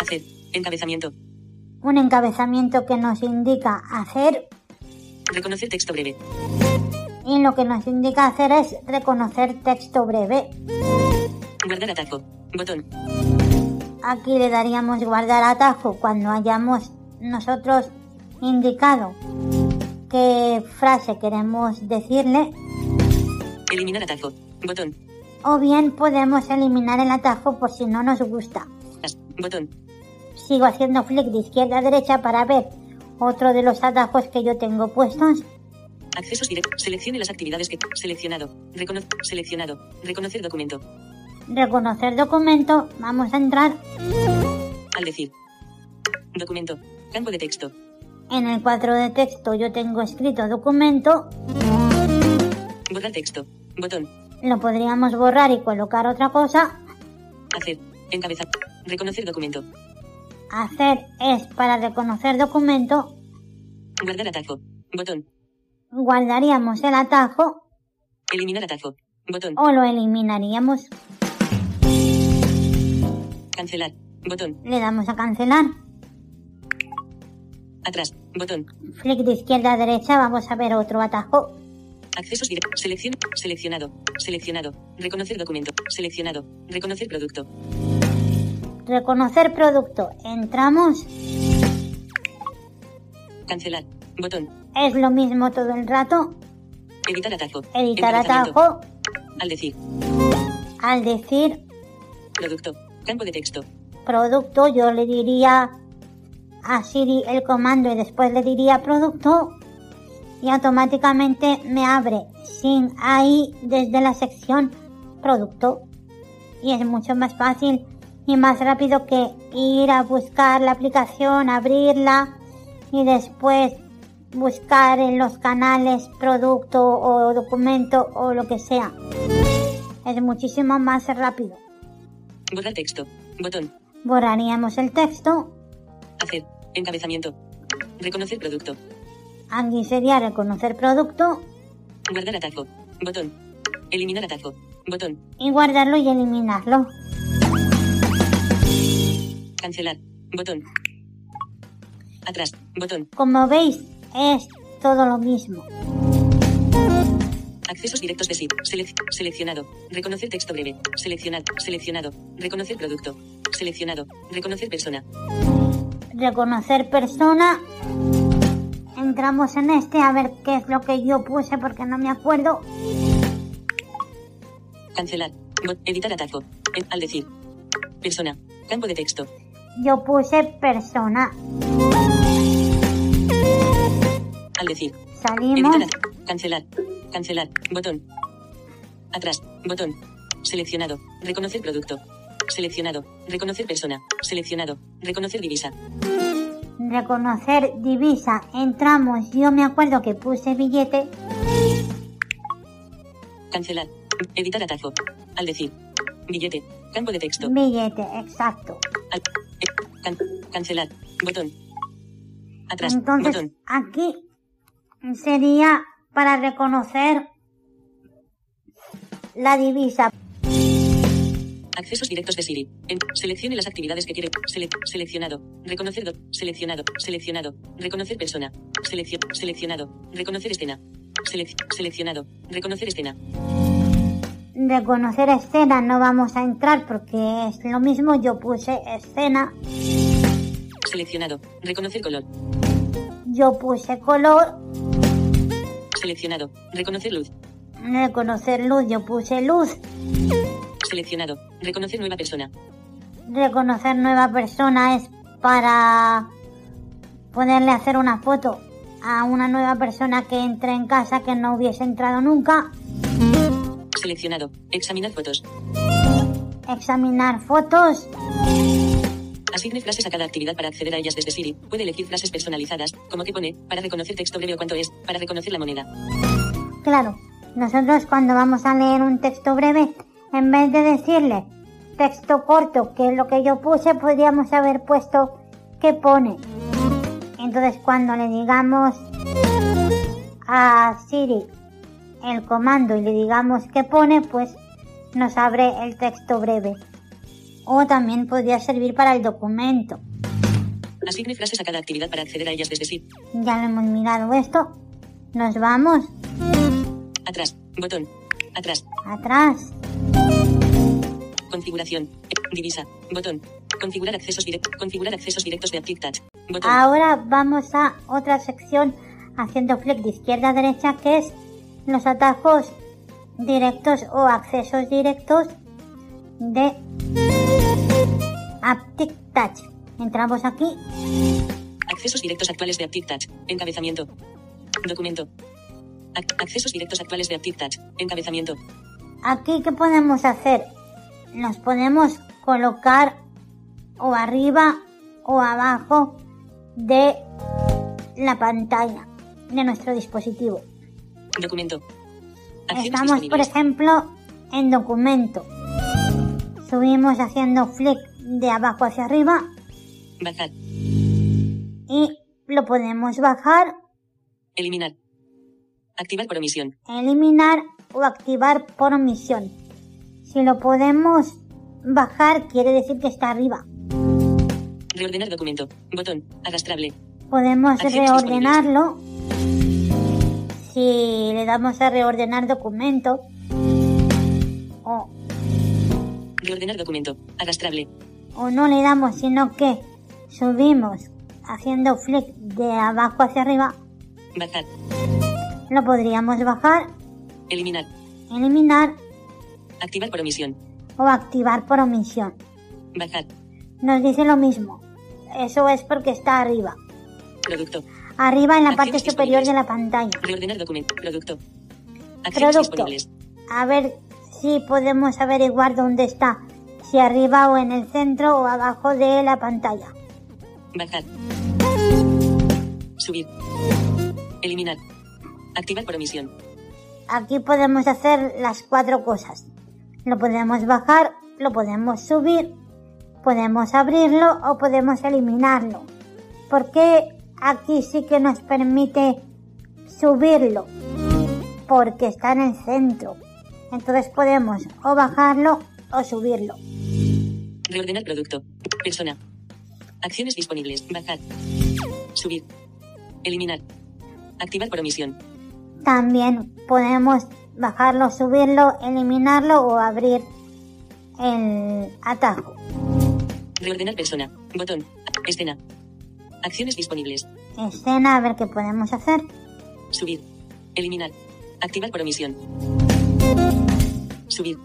Hacer. Encabezamiento. Un encabezamiento que nos indica hacer Reconocer texto breve. y lo que nos indica hacer es reconocer texto breve. Guardar atajo. Botón. Aquí le daríamos guardar atajo cuando hayamos nosotros indicado qué frase queremos decirle Eliminar atajo. Botón. o bien podemos eliminar el atajo por si no nos gusta. Botón. Sigo haciendo flick de izquierda a derecha para ver otro de los atajos que yo tengo puestos. Accesos directos. Seleccione las actividades que. Seleccionado. Recono... Seleccionado. Reconocer documento. Reconocer documento, vamos a entrar Al decir. Documento. Campo de texto. En el cuadro de texto, yo tengo escrito documento, Borrar texto. Botón. lo podríamos borrar y colocar otra cosa. Hacer. Encabezar. Reconocer documento. Hacer es para reconocer documento, Guardar atajo. Botón. guardaríamos el atajo Eliminar atajo. Botón. o lo eliminaríamos. Cancelar. Botón. Le damos a cancelar. Atrás. Botón. Flick de izquierda a derecha, vamos a ver otro atajo. Accesos directos. Selección. Seleccionado. Seleccionado. Reconocer documento. Seleccionado. Reconocer producto. Reconocer producto. Entramos. Cancelar. Botón. Es lo mismo todo el rato. Editar atajo. Editar atajo. Al decir. Al decir Producto. Campo de texto. producto, yo le diría a Siri el comando y después le diría producto y automáticamente me abre sin ahí desde la sección producto y es mucho más fácil y más rápido que ir a buscar la aplicación, abrirla y después buscar en los canales producto o documento o lo que sea. Es muchísimo más rápido. Borrar texto. Botón. Borraríamos el texto. Encabezamiento. Reconocer producto. Aquí sería reconocer producto Guardar atajo. Botón. Eliminar atajo. Botón. y guardarlo y eliminarlo. Cancelar. Botón. Atrás. Botón. Como veis, es todo lo mismo. Accesos directos de SIP. Selec- seleccionado. Reconocer texto breve. Seleccionar. Seleccionado. Reconocer producto. Seleccionado. Reconocer persona. Reconocer persona. Entramos en este a ver qué es lo que yo puse porque no me acuerdo. Cancelar. Editar atajo. Al decir. Persona. Campo de texto. Yo puse persona. Al decir. Salimos. Editar. Cancelar. Cancelar. Botón. Atrás. Botón. Seleccionado. Reconocer producto. Seleccionado. Reconocer persona. Seleccionado. Reconocer divisa. Reconocer divisa. Entramos. Yo me acuerdo que puse billete. Cancelar. Editar atajo. Al decir. Billete. Campo de texto. Billete, exacto. Al- eh, can- cancelar. Botón. Atrás. Entonces, Botón. aquí sería para reconocer la divisa. Accesos directos de Siri. En- seleccione las actividades que quiere. Sele- seleccionado. Reconocer. do- seleccionado. Seleccionado. Reconocer persona. Selección. Seleccionado. Reconocer escena. Selec- seleccionado. Reconocer escena. Reconocer escena no vamos a entrar porque es lo mismo. Yo puse escena. Seleccionado. Reconocer color. Yo puse color. Seleccionado. Reconocer luz. Reconocer luz. Yo puse luz. Seleccionado. Reconocer nueva persona. Reconocer nueva persona es para poderle hacer una foto a una nueva persona que entre en casa que no hubiese entrado nunca. Seleccionado. Examinar fotos. Examinar fotos. Asigne frases a cada actividad para acceder a ellas desde Siri. Puede elegir frases personalizadas, como que pone, para reconocer texto breve o cuánto es, para reconocer la moneda. Claro, nosotros cuando vamos a leer un texto breve, en vez de decirle texto corto, que es lo que yo puse, podríamos haber puesto qué pone. Entonces cuando le digamos a Siri el comando y le digamos qué pone, pues nos abre el texto breve. O también podría servir para el documento. Asigne frases a cada actividad para acceder a ellas desde Siri. Ya lo hemos mirado esto. Nos vamos Atrás. Botón. Atrás. atrás. Configuración. Divisa. Botón. Configurar accesos directos. Configurar accesos directos de Active Touch. Botón. Ahora vamos a otra sección haciendo flick de izquierda a derecha que es los atajos directos o accesos directos de Aptic Touch. Entramos aquí. Accesos directos actuales de Active Touch. Encabezamiento. Documento. Ac- accesos directos actuales de Touch. Encabezamiento. Aquí, ¿qué podemos hacer? Nos podemos colocar o arriba o abajo de la pantalla de nuestro dispositivo. Documento. Estamos, por ejemplo, en documento. Subimos haciendo flick de abajo hacia arriba Bajar. y lo podemos bajar, Eliminar. Activar por omisión. eliminar o activar por omisión. Si lo podemos bajar, quiere decir que está arriba. Reordenar documento. Botón. Arrastrable. Podemos Acciones reordenarlo. Si le damos a reordenar documento o, Reordenar documento. Arrastrable. o no le damos, sino que subimos haciendo flick de abajo hacia arriba, Bajar. lo podríamos bajar, Eliminar. eliminar Activar por omisión. o activar por omisión. Bajar. Nos dice lo mismo. Eso es porque está arriba. Producto. Arriba en la parte superior de la pantalla. Reordenar documento. Producto. Acciones Producto. A ver si podemos averiguar dónde está. Si arriba o en el centro o abajo de la pantalla. Bajar. Subir. Eliminar. Activar por omisión. Aquí podemos hacer las cuatro cosas. Lo podemos bajar, lo podemos subir, podemos abrirlo o podemos eliminarlo. Porque aquí sí que nos permite subirlo. Porque está en el centro. Entonces podemos o bajarlo o subirlo. Reordenar producto. Persona. Acciones disponibles. Bajar. Subir. Eliminar. Activar por omisión. También podemos bajarlo, subirlo, eliminarlo o abrir el atajo. Reordenar persona. Botón. Escena. Acciones disponibles. Escena, a ver qué podemos hacer. Subir. Eliminar. Activar por omisión. Subir.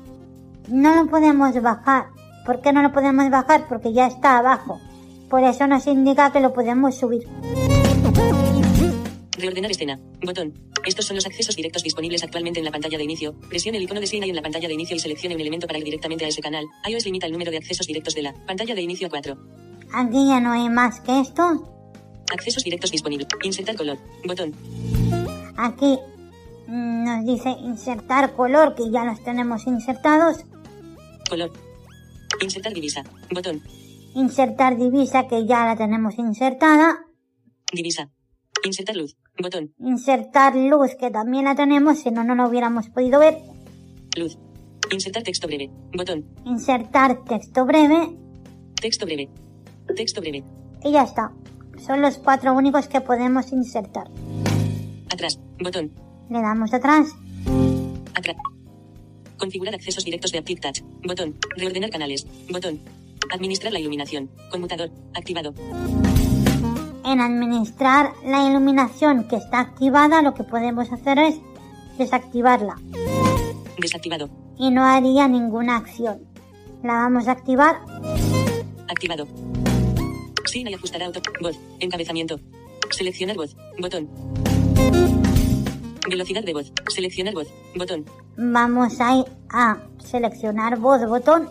No lo podemos bajar. ¿Por qué no lo podemos bajar? Porque ya está abajo. Por eso nos indica que lo podemos subir. Reordenar escena. Botón. Estos son los accesos directos disponibles actualmente en la pantalla de inicio. Presione el icono de y en la pantalla de inicio y seleccione un elemento para ir directamente a ese canal. iOS limita el número de accesos directos de la pantalla de inicio a 4. Aquí ya no hay más que esto. Accesos directos disponibles. Insertar color. Botón. Aquí nos dice insertar color, que ya los tenemos insertados. Color. Insertar divisa. Botón. Insertar divisa, que ya la tenemos insertada. Divisa. Insertar luz. Botón. Insertar luz, que también la tenemos, si no, no lo hubiéramos podido ver. Luz. Insertar texto breve. Botón. Insertar texto breve. Texto breve. Texto breve. Y ya está. Son los cuatro únicos que podemos insertar. Atrás. Botón. Le damos atrás. Atrás. Configurar accesos directos de Active Touch. Botón. Reordenar canales. Botón. Administrar la iluminación. Conmutador. Activado. En administrar la iluminación que está activada, lo que podemos hacer es desactivarla. Desactivado. Y no haría ninguna acción. La vamos a activar. Activado. Sin y ajustará auto. Voz. Encabezamiento. Seleccionar voz. Botón. Velocidad de voz. Seleccionar voz. Botón. Vamos a ir a seleccionar voz botón.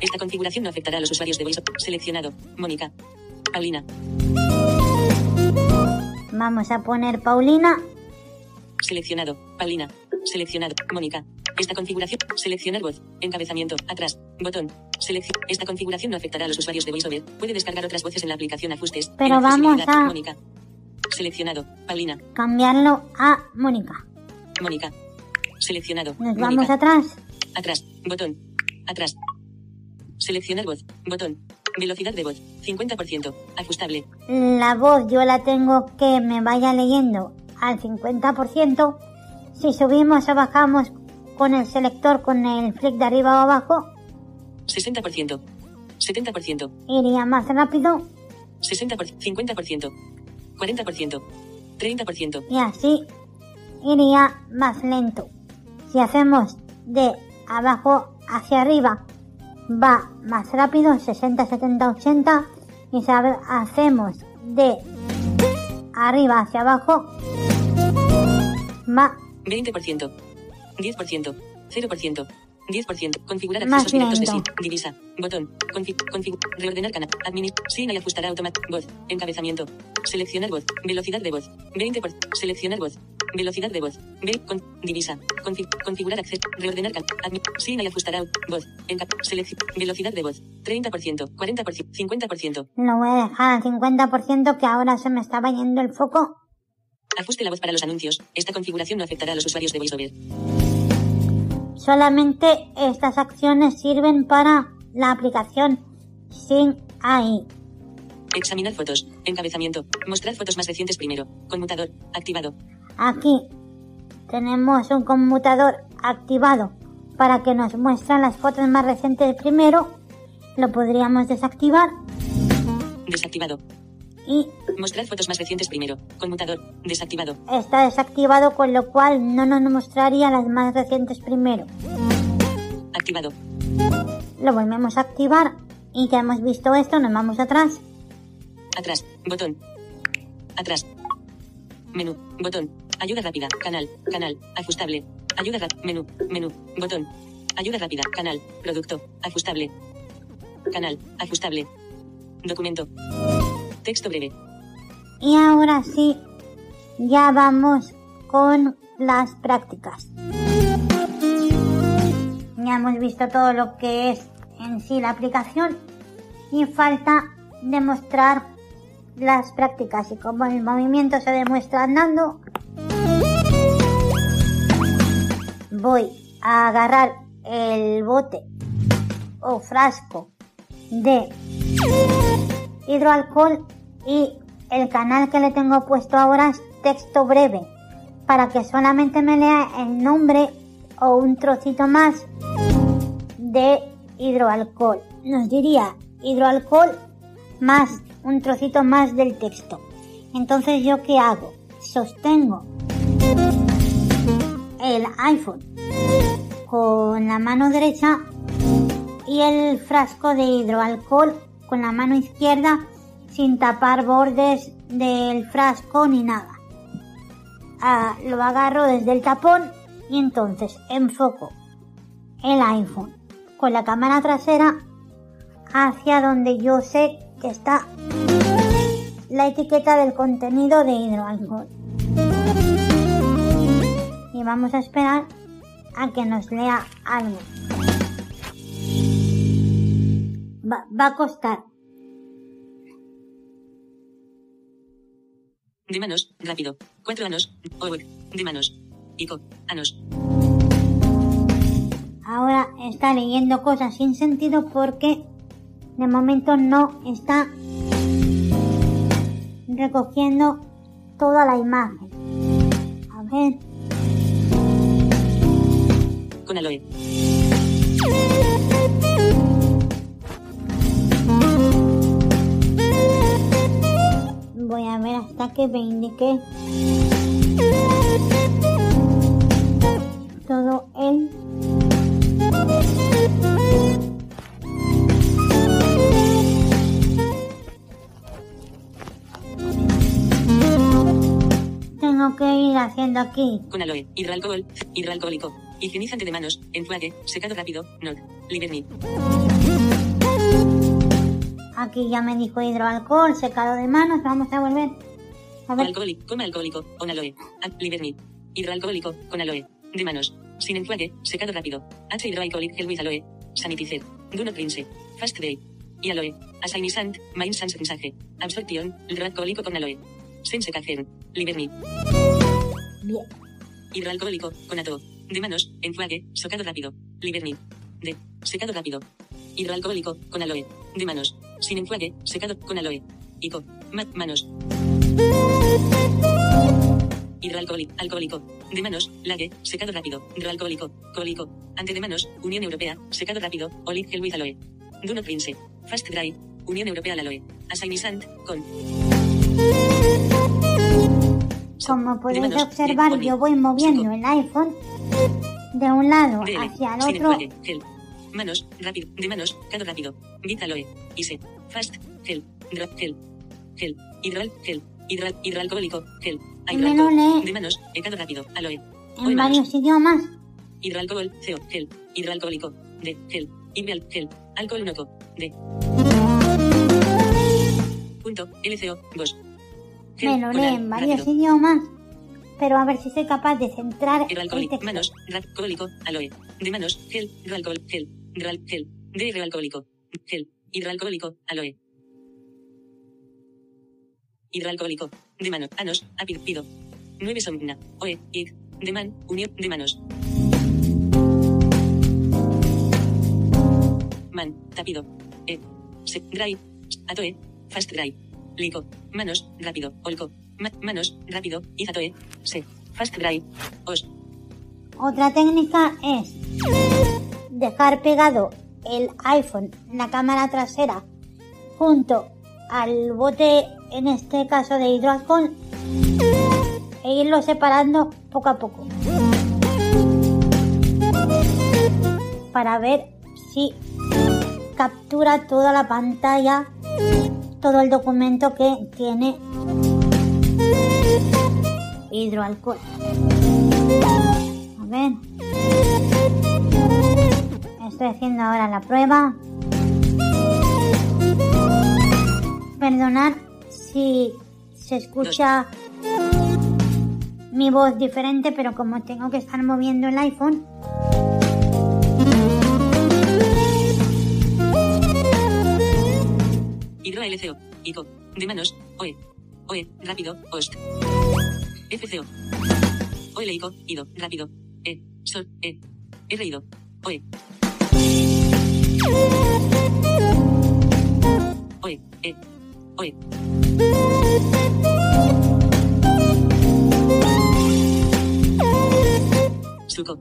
Esta configuración no afectará a los usuarios de voice. Seleccionado. Mónica. Paulina. Vamos a poner Paulina. Seleccionado. Paulina. Seleccionado. Mónica. Esta configuración. Seleccionar voz. Encabezamiento. Atrás. Botón. Selección. Esta configuración no afectará a los usuarios de VoiceOver. Puede descargar otras voces en la aplicación Ajustes. Pero vamos a- Mónica. Seleccionado. Paulina. Cambiarlo a Mónica. Mónica. Seleccionado. Nos Mónica. vamos atrás. Atrás. Botón. Atrás. Seleccionar voz. Botón. Velocidad de voz. 50%. Ajustable. La voz yo la tengo que me vaya leyendo al 50%. Si subimos o bajamos con el selector, con el flick de arriba o abajo, 60%. 70%. iría más rápido 60%. 50%. 40%. 30%. y así iría más lento. Si hacemos de abajo hacia arriba, va más rápido, 60, 70, 80. Y ha- hacemos de arriba hacia abajo, va 20%. 10%. 0%. 10%. Configurar accesos directos de lento. Divisa. Botón. Config. config reordenar canal. Admin. Sin y ajustará automático. Voz. Encabezamiento. Seleccionar voz. Velocidad de voz. 20%. Seleccionar voz. Velocidad de voz. Ve. Con, divisa. Config. configurar acceso. Reordenar canal. Admin. Sin y ajustará voz. Selección. Velocidad de voz. 30%. 40%. 50%. lo voy a dejar al 50% que ahora se me estaba yendo el foco. Ajuste la voz para los anuncios. Esta configuración no afectará a los usuarios de VoiceOver. Solamente estas acciones sirven para la aplicación Sin AI. Examinar fotos. Encabezamiento. Mostrar fotos más recientes primero. Conmutador. Activado. Aquí tenemos un conmutador activado para que nos muestren las fotos más recientes primero. Lo podríamos desactivar Desactivado. Y Mostrar fotos más recientes primero. Conmutador. Desactivado. está desactivado con lo cual no nos mostraría las más recientes primero. Activado. Lo volvemos a activar y ya hemos visto esto, nos vamos atrás. Atrás. Botón. Atrás. Menú. Botón. Ayuda rápida. Canal. Canal. Ajustable. Ayuda rápida. Menú. Menú. Botón. Ayuda rápida. Canal. Producto. Ajustable. Canal. Ajustable. Documento. Y ahora sí, ya vamos con las prácticas. Ya hemos visto todo lo que es en sí la aplicación y falta demostrar las prácticas y como el movimiento se demuestra andando voy a agarrar el bote o frasco de hidroalcohol y el canal que le tengo puesto ahora es texto breve para que solamente me lea el nombre o un trocito más de hidroalcohol. Nos diría hidroalcohol más un trocito más del texto. Entonces yo qué hago? Sostengo el iPhone con la mano derecha y el frasco de hidroalcohol con la mano izquierda sin tapar bordes del frasco ni nada. Ah, lo agarro desde el tapón y entonces enfoco el iPhone con la cámara trasera hacia donde yo sé que está la etiqueta del contenido de hidroalcohol. Y vamos a esperar a que nos lea algo. Va, va a costar. De manos. Rápido. Cuatro anos. Over. De manos. Ico. Anos. Ahora está leyendo cosas sin sentido porque de momento no está recogiendo toda la imagen. A ver. Con aloe. Voy a ver hasta que me indique todo el tengo que ir haciendo aquí. Con aloe. Hidroalcohol. Hidroalcohólico. Higienizante de manos. Enjuague. Secado rápido. Not. Liberni. Aquí ya me dijo hidroalcohol, secado de manos. Vamos a volver. A ver. Alcohólico. Coma alcohólico. Con aloe. Ad- Liberni. Hidroalcohólico. Con aloe. De manos. Sin enjuague. Secado rápido. H hidroalcoholic gel with aloe. Sanitizer. Do not rinse. Fast day. Y aloe. Asainisant. Main sans rinsaje. Absorción. Hidroalcohólico con aloe. Sin secación. Liberni. Bien. Hidroalcohólico, con ato. De manos, enjuague, socado rápido. Liberni. De. Secado rápido. Hidroalcohólico, con aloe. De manos. Sin enjuague, secado, con aloe. Ico. Ma- manos. Hidroalcohólico, alcohólico. De manos, lague, secado rápido. Hidroalcohólico, cólico. Ante de manos, Unión Europea, secado rápido. Olive gel with aloe. Do not rinse. Fast dry. Unión Europea al aloe. Asainisant, con. Como podéis manos, observar, de- yo voy moviendo seco. el iPhone de un lado DL, hacia el otro. enjuague, gel. Manos, rápido, de manos, cado rápido. Bit aloe, ise, fast, gel, dra, gel, gel, hidral, gel, hidral, hidroalcohólico, gel, lee. de manos, ecado rápido, aloe, En varios idiomas. hidroalcohol, CO, gel, hidroalcohólico, de, gel, Invial, gel, alcohol noco, de. Punto, LCO, vos. Me lo lee en varios idiomas. Pero a ver si soy capaz de centrar Hidroalcohólico, texto. manos, rap, cólico, aloe. De manos, gel, hidroalcohol, gel, hidroal, gel, hidroalcohólico, gel, hidroalcohólico, aloe. Hidroalcohólico, de manos, anos, apid, pido. 9 somna, oe, id, de man, unión, de manos. Man, tapido, e, se, dry, atoe, fast dry, lico, manos, rápido, olco, ma- manos, rápido, izatoe, se, fast dry, os, Otra técnica es dejar pegado el iPhone, la cámara trasera, junto al bote, en este caso de hidroalcohol, e irlo separando poco a poco. para ver si captura toda la pantalla, todo el documento que tiene hidroalcohol. A ver. Estoy haciendo ahora la prueba. Perdonad si se escucha mi voz diferente, pero como tengo que estar moviendo el iPhone. LCO. ICO. De manos. OE. OE. Rápido. OST. FCO. OL ICO. IDO. Rápido. E. SOL. E. R IDO. OE. OE. E. OE. Suco.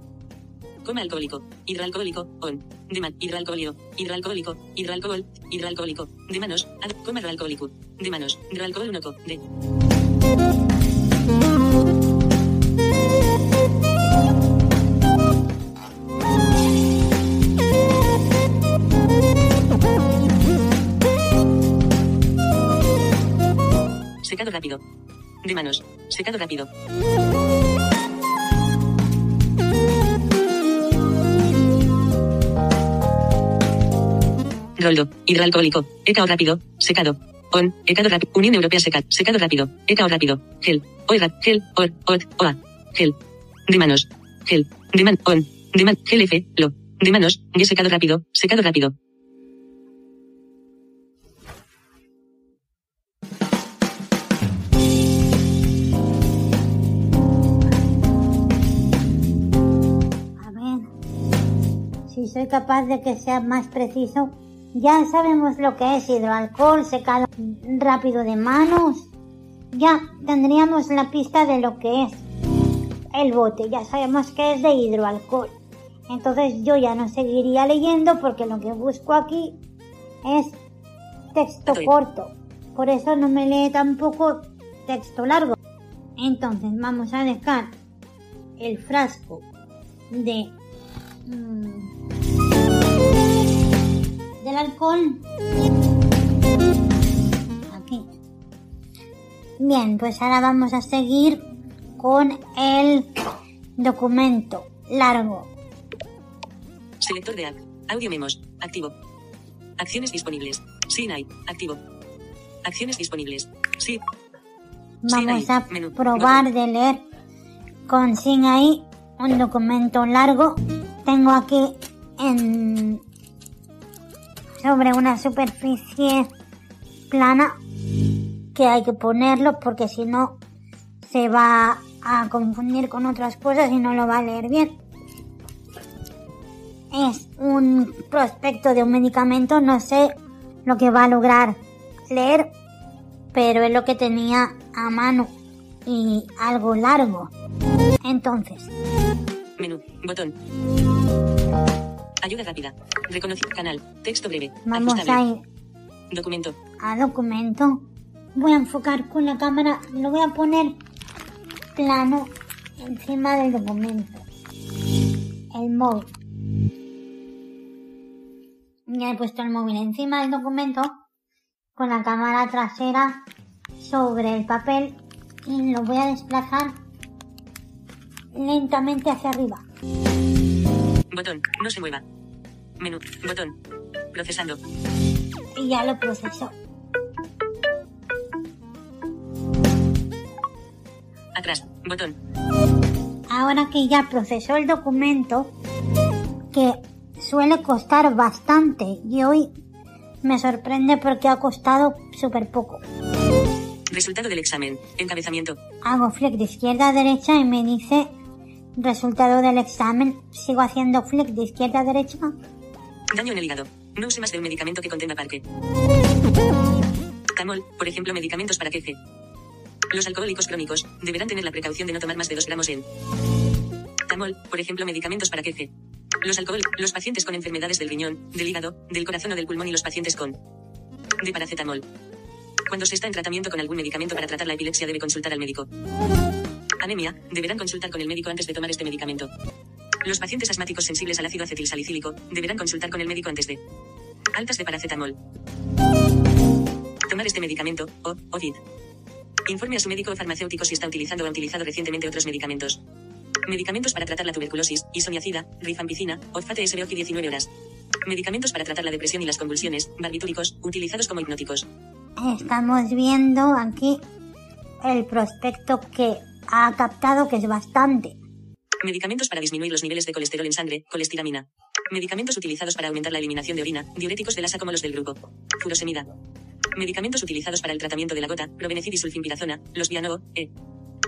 Coma alcohólico. Hidroalcohólico. On. De man. Hidroalcohólico. Hidroalcohólico. Hidroalcohol. Hidroalcohólico. De manos. Ad. Coma hidroalcohólico. De manos. Hidroalcohol unoco. De. Secado rápido. De manos. Secado rápido. Roldo. Hidroalcohólico. Ecao rápido. Secado. On. Ecado rápido. Unión Europea seca. Secado rápido. Ecao rápido. Gel. Oiga. Gel. Or. Ot. Oa. Gel. De manos. Gel. De man. On. De man. Gel F. Lo. De manos. Ge secado rápido. Secado rápido. Si soy capaz de que sea más preciso. Ya sabemos lo que es hidroalcohol, secado rápido de manos. Ya tendríamos la pista de lo que es el bote. Ya sabemos que es de hidroalcohol. Entonces yo ya no seguiría leyendo porque lo que busco aquí es texto corto. Por eso no me lee tampoco texto largo. Entonces vamos a dejar el frasco de mm, del alcohol aquí bien pues ahora vamos a seguir con el documento largo Selector de app. Audio memos. Activo. Acciones disponibles. Hay. Activo. Acciones disponibles. Sí. vamos a probar de leer con sin ahí un documento largo tengo aquí en sobre una superficie plana que hay que ponerlo porque si no se va a confundir con otras cosas y no lo va a leer bien. Es un prospecto de un medicamento, no sé lo que va a lograr leer, pero es lo que tenía a mano y algo largo. Entonces, Menú. Botón. Ayuda rápida. Reconocer canal. Texto breve. vamos Ajustable. a ir Documento. a documento. Voy a enfocar con la cámara, lo voy a poner plano encima del documento. El móvil. Ya he puesto el móvil encima del documento con la cámara trasera sobre el papel y lo voy a desplazar lentamente hacia arriba. Botón. No se mueva. Menú. Botón. Procesando. Y ya lo procesó. Atrás. Botón. Ahora que ya procesó el documento, que suele costar bastante y hoy me sorprende porque ha costado súper poco. Resultado del examen. Encabezamiento. Hago flick de izquierda a derecha y me dice resultado del examen. Sigo haciendo flick de izquierda a derecha. Daño en el hígado. No use más de un medicamento que contenga parque. Tamol, por ejemplo, medicamentos para queje. Los alcohólicos crónicos deberán tener la precaución de no tomar más de 2 gramos en. Tamol, por ejemplo, medicamentos para queje. Los alcohol, los pacientes con enfermedades del riñón, del hígado, del corazón o del pulmón y los pacientes con de paracetamol. Cuando se está en tratamiento con algún medicamento para tratar la epilepsia debe consultar al médico. Anemia, deberán consultar con el médico antes de tomar este medicamento. Los pacientes asmáticos sensibles al ácido acetilsalicílico deberán consultar con el médico antes de altas de paracetamol. Tomar este medicamento, o ODID. Informe a su médico o farmacéutico si está utilizando o ha utilizado recientemente otros medicamentos. Medicamentos para tratar la tuberculosis, isoniazida, rifampicina, Ozfate SBOG 19 horas. Medicamentos para tratar la depresión y las convulsiones, barbitúricos, utilizados como hipnóticos. Estamos viendo aquí el prospecto que ha captado, que es bastante. Medicamentos para disminuir los niveles de colesterol en sangre, colestiramina. Medicamentos utilizados para aumentar la eliminación de orina, diuréticos de asa como los del grupo. Furosemida. Medicamentos utilizados para el tratamiento de la gota, probenecid y sulfimpirazona, los Vianovo, E.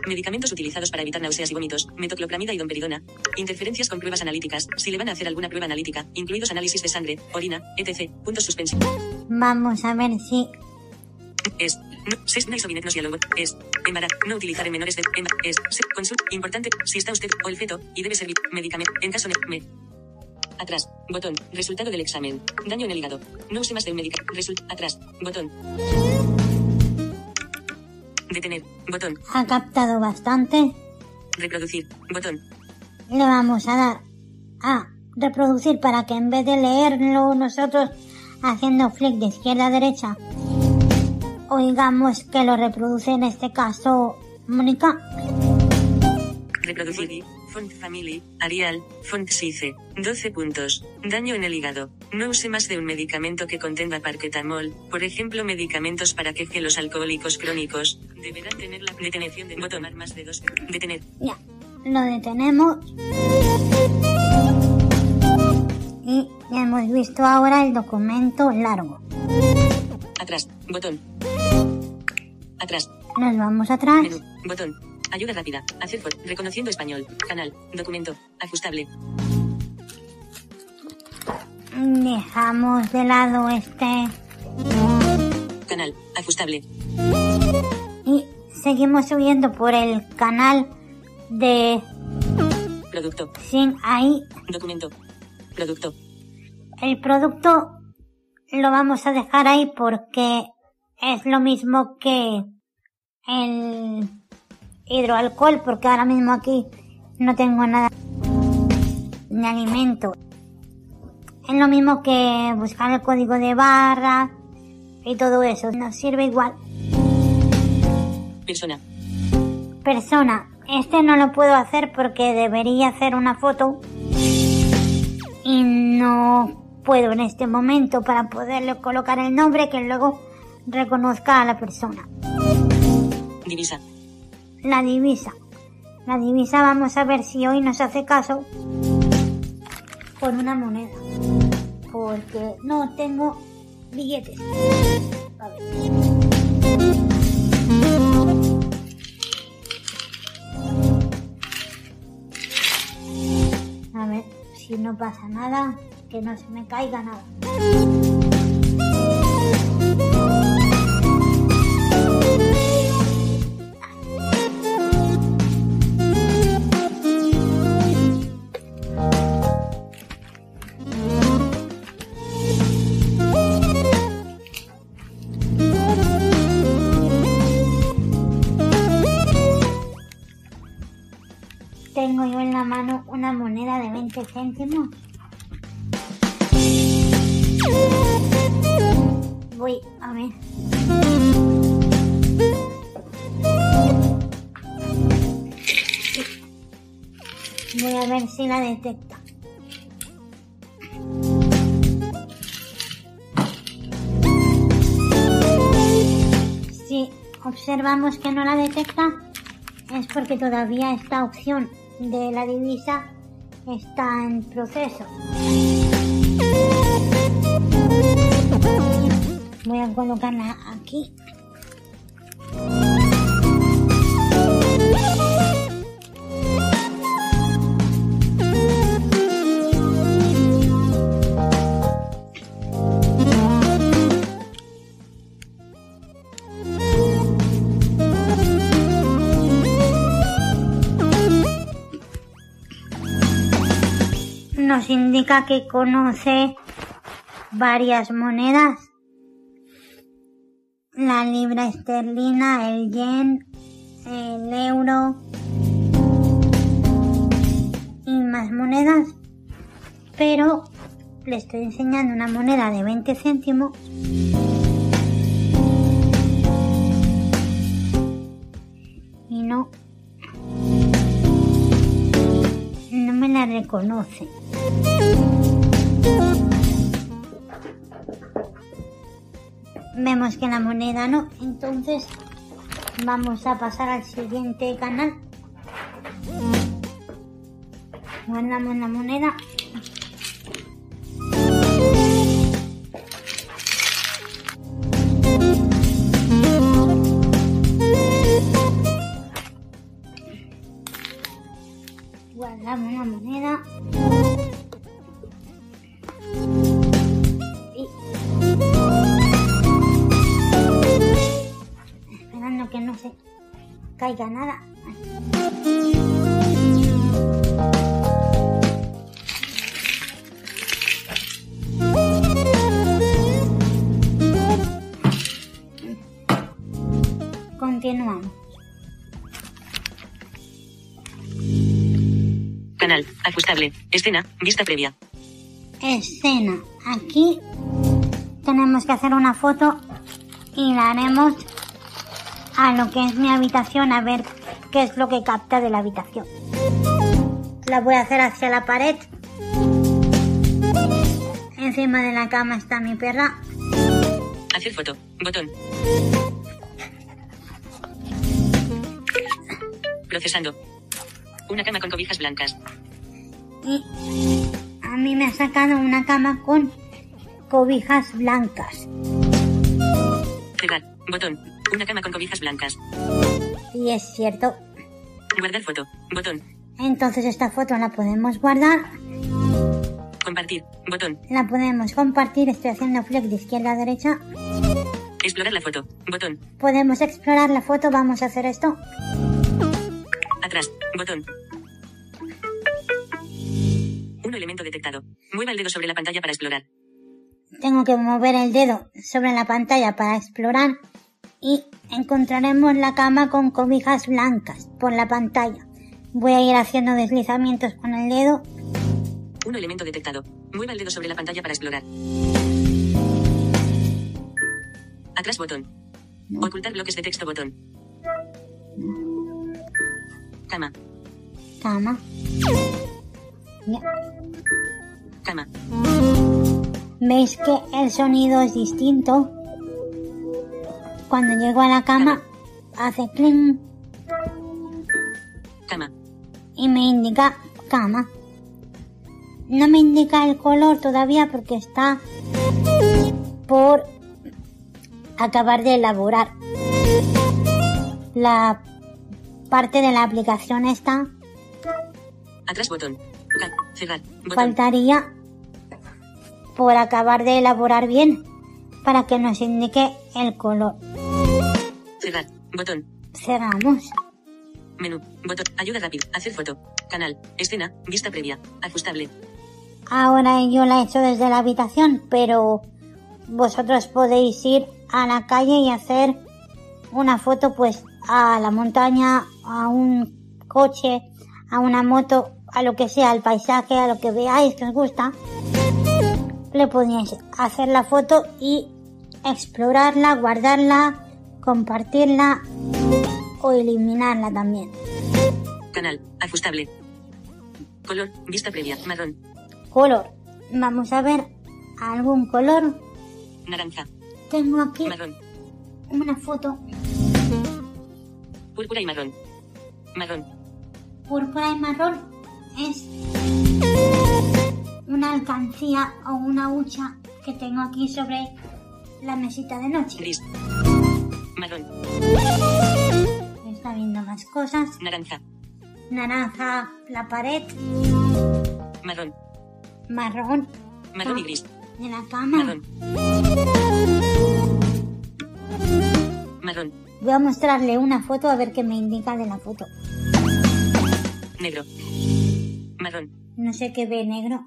Medicamentos utilizados para evitar náuseas y vómitos, metoclopramida y domperidona. Interferencias con pruebas analíticas, si le van a hacer alguna prueba analítica, incluidos análisis de sangre, orina, etc. Puntos suspensivos. Vamos a ver si Es. No, seis no isovinetnos y Es. Embarazo. No utilizar en menores de. es. Se, consulta. Importante. Si está usted o el feto y debe servir medicamento. En caso de. Me. Atrás. Botón. Resultado del examen. Daño en el hígado. No use más de un medicamento. Result. Atrás. Botón. Detener. Botón. ha captado bastante. Reproducir. Botón. Le vamos a dar a reproducir para que en vez de leerlo nosotros haciendo flick de izquierda a derecha, oigamos que lo reproduce en este caso Mónica. Reproducir. Font Family. Arial. Font Size. 12 puntos. Daño en el hígado. No use más de un medicamento que contenga parquetamol. Por ejemplo, medicamentos para que que los alcohólicos crónicos deberán tener la detención de no tomar más de dos. Detener. Ya, lo detenemos. Y ya hemos visto ahora el documento largo. Atrás. Botón. Atrás. Nos vamos atrás. Menú. Botón. Ayuda rápida. Hacer for. Reconociendo español. Canal. Documento. Ajustable. Dejamos de lado este Canal. Ajustable. y seguimos subiendo por el canal de Producto. sin ahí Documento. Producto. el producto lo vamos a dejar ahí porque es lo mismo que el hidroalcohol porque ahora mismo aquí no tengo nada de alimento es lo mismo que buscar el código de barra y todo eso nos sirve igual Persona. persona. Este no lo puedo hacer porque debería hacer una foto y no puedo en este momento para poderle colocar el nombre que luego reconozca a la persona. Divisa. La divisa. La divisa vamos a ver si hoy nos hace caso con una moneda. Porque no tengo billetes. A ver. A ver si no pasa nada, que no se me caiga nada. Tengo yo en la mano una moneda de 20 céntimos. Voy a ver. Voy a ver si la detecta. Si observamos que no la detecta, es porque todavía esta opción de la divisa está en proceso. Voy a colocarla aquí. Nos indica que conoce varias monedas. La libra esterlina, el yen, el euro y más monedas, pero le estoy enseñando una moneda de 20 céntimos y no no me la reconoce. Vemos que la moneda no, entonces vamos a pasar al siguiente canal. Guardamos la moneda. Guardamos la moneda. Caiga nada. Continuamos. Canal. Ajustable. Escena. Vista previa. Escena. Aquí tenemos que hacer una foto y la haremos a lo que es mi habitación a ver qué es lo que capta de la habitación. La voy a hacer hacia la pared. Encima de la cama está mi perra. Hacer foto. Botón. Procesando. Una cama con cobijas blancas. Y a mí me ha sacado una cama con cobijas blancas. Botón. Una cama con cobijas blancas. Y es cierto. Guardar foto. Botón. Entonces esta foto la podemos guardar, Compartir. Botón. la podemos compartir. Estoy haciendo flick de izquierda a derecha. Explorar la foto. Botón. Podemos explorar la foto. Vamos a hacer esto. Atrás. Botón. Un elemento detectado. Mueva el dedo sobre la pantalla para explorar. Tengo que mover el dedo sobre la pantalla para explorar y encontraremos la cama con cobijas blancas por la pantalla. Voy a ir haciendo deslizamientos con el dedo. Un elemento detectado. Mueva el dedo sobre la pantalla para explorar. Atrás botón. Ocultar bloques de texto botón. Cama. Cama. Ya. Cama. ¿Veis que el sonido es distinto? Cuando llego a la cama hace cling Cama. y me indica cama. No me indica el color todavía porque está por acabar de elaborar. La parte de la aplicación está Atrás botón. Cerrar. Botón. faltaría por acabar de elaborar bien para que nos indique el color. Cerrar. Botón. Cerramos. Menú. Botón. Ayuda rápida. Hacer foto. Canal. Escena. Vista previa. Ajustable. Ahora yo la he hecho desde la habitación, pero vosotros podéis ir a la calle y hacer una foto pues a la montaña, a un coche, a una moto, a lo que sea, al paisaje, a lo que veáis que os gusta. Le hacer la foto y explorarla, guardarla, compartirla o eliminarla también. Canal. Ajustable. Color. Vista previa. Marrón. Color. Vamos a ver algún color. Naranja. Tengo aquí Marrón. una foto Púrpura y marrón. Marrón. púrpura y marrón. Es una alcancía o una hucha que tengo aquí sobre la mesita de noche. Gris. Marrón. Está viendo más cosas. Naranja. Naranja, la pared, Marrón. marrón, Marrón y gris. de la cama. Marrón. Marrón. Voy a mostrarle una foto a ver qué me indica de la foto. Negro. Marrón. No sé qué ve negro.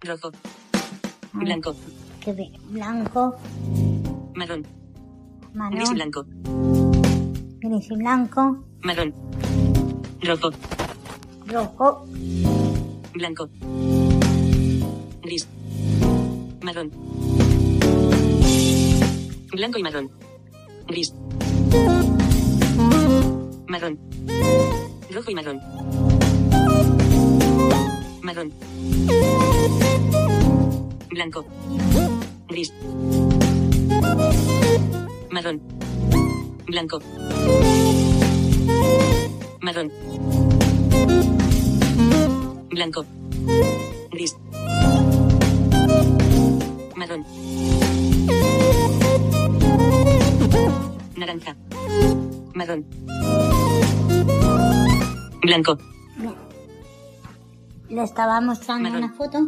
Rojo. A ver, Blanco. ¿Qué ve? Blanco, Marrón. marrón, Gris y blanco. gris y blanco. Marrón. Rojo. rojo, Blanco. Gris. Marrón. Blanco y marrón. Gris. Marrón. Rojo y marrón. Marrón. Blanco. Gris. Marrón. Blanco. Marrón. Blanco. Gris. Marrón. Naranja. Marrón. Blanco. Le estaba mostrando Marrón. una foto.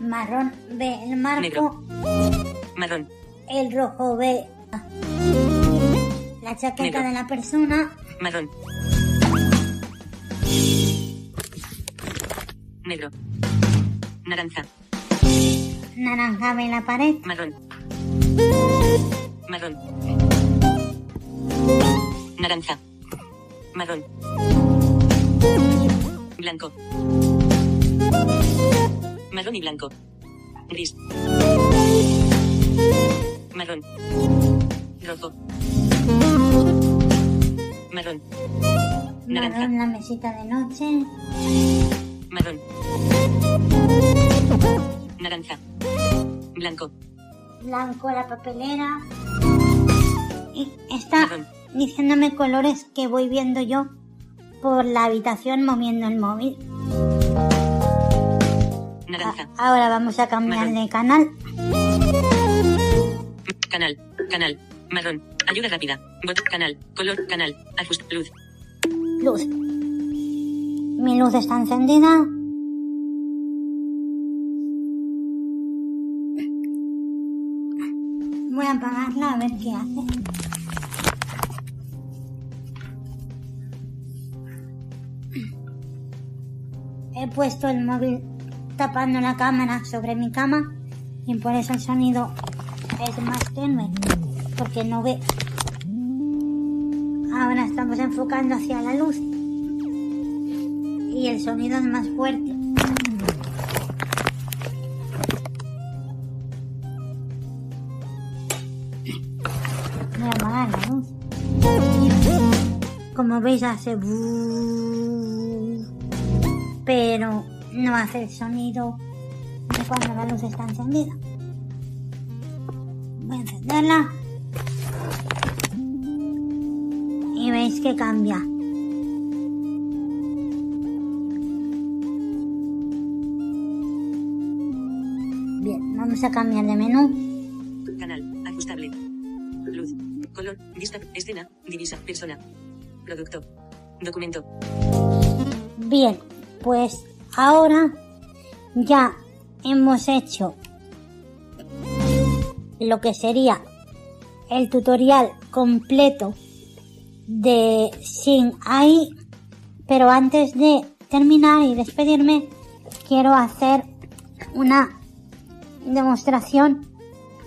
Marrón ve el marco, Negro. Marrón. el rojo ve la chaqueta Negro. de la persona, Marrón. Negro. Naranja. naranja ve la pared, Marrón. Marrón. Naranja. Marrón. Blanco. Marrón y blanco. Gris. Marrón. Rojo. Marrón. Naranja. marrón la mesita de noche, Marrón. Naranja. Blanco. blanco la papelera. Y está Marrón. diciéndome colores que voy viendo yo por la habitación moviendo el móvil. Naranja. Ahora vamos a cambiar Marrón. de canal. Canal. Canal. Marrón. Ayuda rápida. Bot. Canal. Color. Canal. Ajuste. Luz. Luz. Mi luz está encendida. Voy a apagarla a ver qué hace. Puesto el móvil tapando la cámara sobre mi cama y por eso el sonido es más tenue porque no ve. Ahora estamos enfocando hacia la luz y el sonido es más fuerte. Voy a. Como veis hace pero no hace el sonido de cuando la luz está encendida. Voy a encenderla. Y veis que cambia. Bien, vamos a cambiar de menú. Canal. Ajustable. Luz. Color. Vista. Escena. Divisa. Persona. Producto. Documento. Bien, pues ahora ya hemos hecho lo que sería el tutorial completo de Sing AI, pero antes de terminar y despedirme, quiero hacer una demostración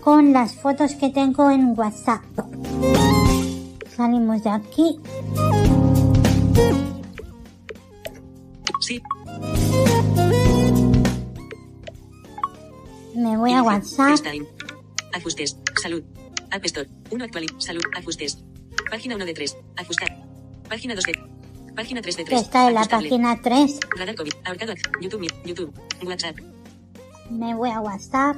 con las fotos que tengo en WhatsApp. Salimos de aquí. Sí. Me voy a. WhatsApp. Ajustes. Salud. App Store. 1 actual. Salud. Ajustes. Página 1 de 3. Ajustar. Página 2 de. Página 3 de que 3. está en la Ajustable. página 3. Radar COVID. Ahorcado. YouTube. YouTube. WhatsApp. Me voy a WhatsApp.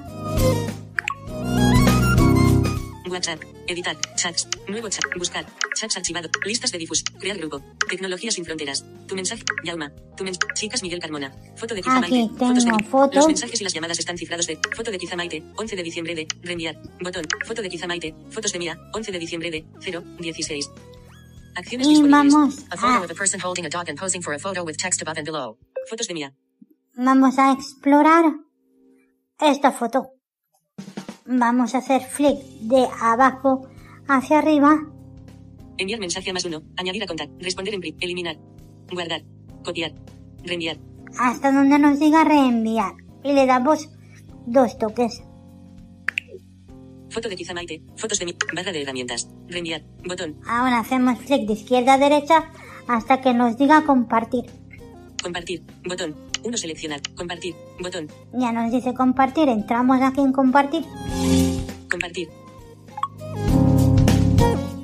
WhatsApp. Editar. Chats. Nuevo chat. Buscar. Chats archivado. Listas de difus. Crear grupo. Tecnología sin fronteras. Tu mensaje. Yauma. Tu men Chicas Miguel Carmona. Foto de Aquí Maite. Fotos de foto. Los mensajes y las llamadas están cifrados de. Foto de Kiza Maite. 11 de diciembre de. Reenviar. Botón. Foto de Kiza Maite. Fotos de Mía. 11 de diciembre de. 0. 16. Acciones Y vamos A photo a, of a person holding a dog and posing for a photo with text above and below. Fotos de Mía. vamos a explorar esta foto. Vamos a hacer flick de abajo hacia arriba. Enviar mensaje a más uno. Añadir a contact. Responder en print. Eliminar. Guardar. Copiar. Reenviar. hasta donde nos diga reenviar. Y le damos dos toques. Foto de Kiza Maite. Fotos de mi. Barra de herramientas. Reenviar. Botón. Ahora hacemos clic de izquierda a derecha hasta que nos diga compartir. Compartir. Botón. 1 seleccionar. Compartir. Botón. Ya nos dice compartir. Entramos aquí en compartir. Compartir.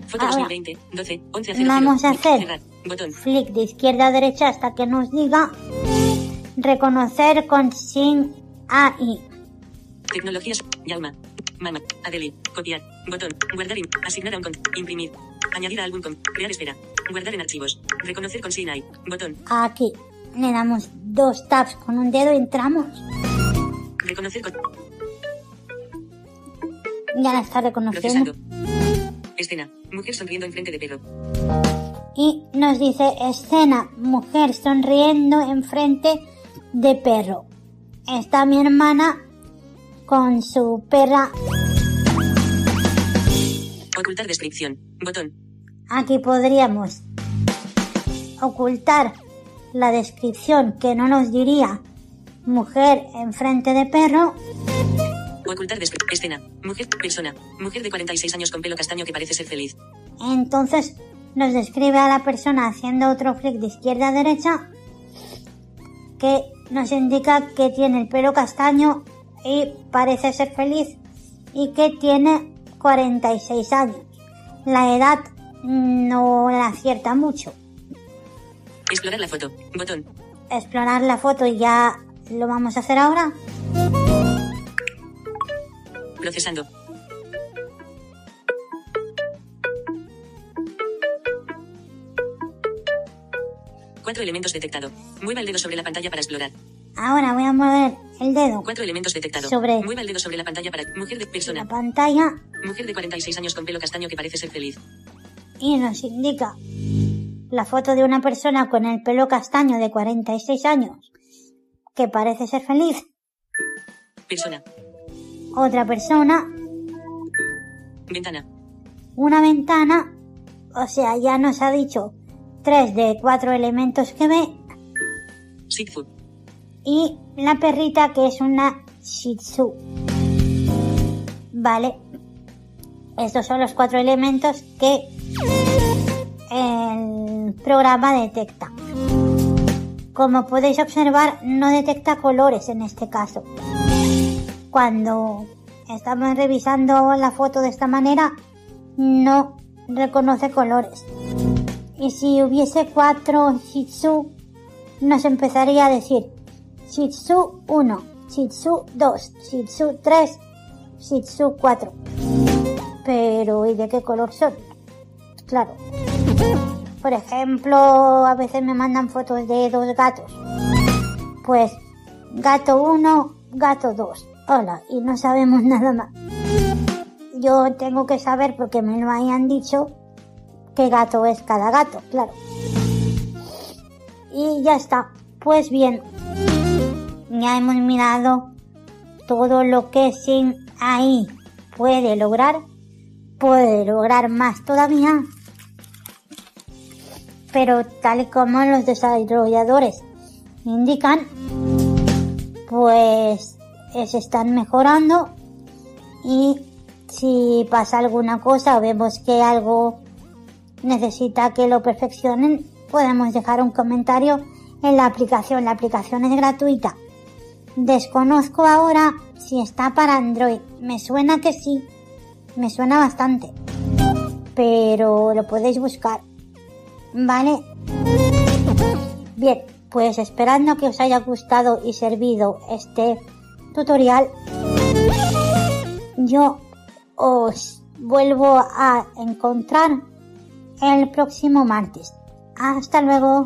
Foto Ahora, 2020. 12. 11 Vamos a hacer Cerrar. Botón. flick de izquierda a derecha hasta que nos diga reconocer con sin AI. Tecnologías. Yauma. Mama. Adeli. Copiar. Botón. Guardar. in- asignar a un con. Imprimir. Añadir a álbum con. Crear espera. Guardar en archivos. Reconocer con SINAI. Botón. Aquí le damos dos taps con un dedo y entramos. Reconocer con. Ya la está reconociendo. Procesando. Escena. Mujer sonriendo enfrente de perro. Y nos dice escena, mujer sonriendo enfrente de perro. Está mi hermana con su perra. Ocultar descripción. Botón. Aquí podríamos ocultar la descripción que no nos diría mujer enfrente de perro. Ocultar. Escena. Mujer. Persona. Mujer de 46 años con pelo castaño que parece ser feliz. Entonces nos describe a la persona haciendo otro flick de izquierda a derecha que nos indica que tiene el pelo castaño y parece ser feliz y que tiene 46 años. La edad no la acierta mucho. Explorar la foto. Botón. Explorar la foto y ya lo vamos a hacer ahora. Procesando. Cuatro elementos detectado. Mueva el dedo sobre la pantalla para explorar. Ahora voy a mover el dedo Cuatro elementos detectado. Sobre- Mueva el dedo sobre la pantalla para. Mujer de persona. la pantalla Mujer de 46 años con pelo castaño que parece ser feliz. y nos indica la foto de una persona con el pelo castaño de 46 años que parece ser feliz. Persona. Otra persona, Ventana. una ventana, o sea, ya nos ha dicho tres de cuatro elementos que ve Shih y la perrita que es una Shih Tzu. Vale. Estos son los cuatro elementos que el programa detecta. Como podéis observar, no detecta colores en este caso. Cuando estamos revisando la foto de esta manera, no reconoce colores. Y si hubiese cuatro Shih Tzu, nos empezaría a decir Shih Tzu 1, Shih Tzu 2, Shih Tzu 3, Shih Tzu 4. Pero, ¿y de qué color son? Claro. Por ejemplo, a veces me mandan fotos de dos gatos. Pues, gato 1, gato 2. Hola, y no sabemos <laughs> nada más. Yo tengo que saber porque me lo hayan dicho qué gato es cada gato, claro. Y ya está. Pues bien, ya hemos mirado todo lo que sin ahí puede lograr. Puede lograr más todavía. Pero tal y como los desarrolladores indican, pues se están mejorando y si pasa alguna cosa o vemos que algo necesita que lo perfeccionen, podemos dejar un comentario en la aplicación. La aplicación es gratuita. Desconozco ahora si está para Android. Me suena que sí. Me suena bastante. Pero lo podéis buscar. ¿Vale? Bien, pues esperando que os haya gustado y servido este tutorial, yo os vuelvo a encontrar el próximo martes. Hasta luego.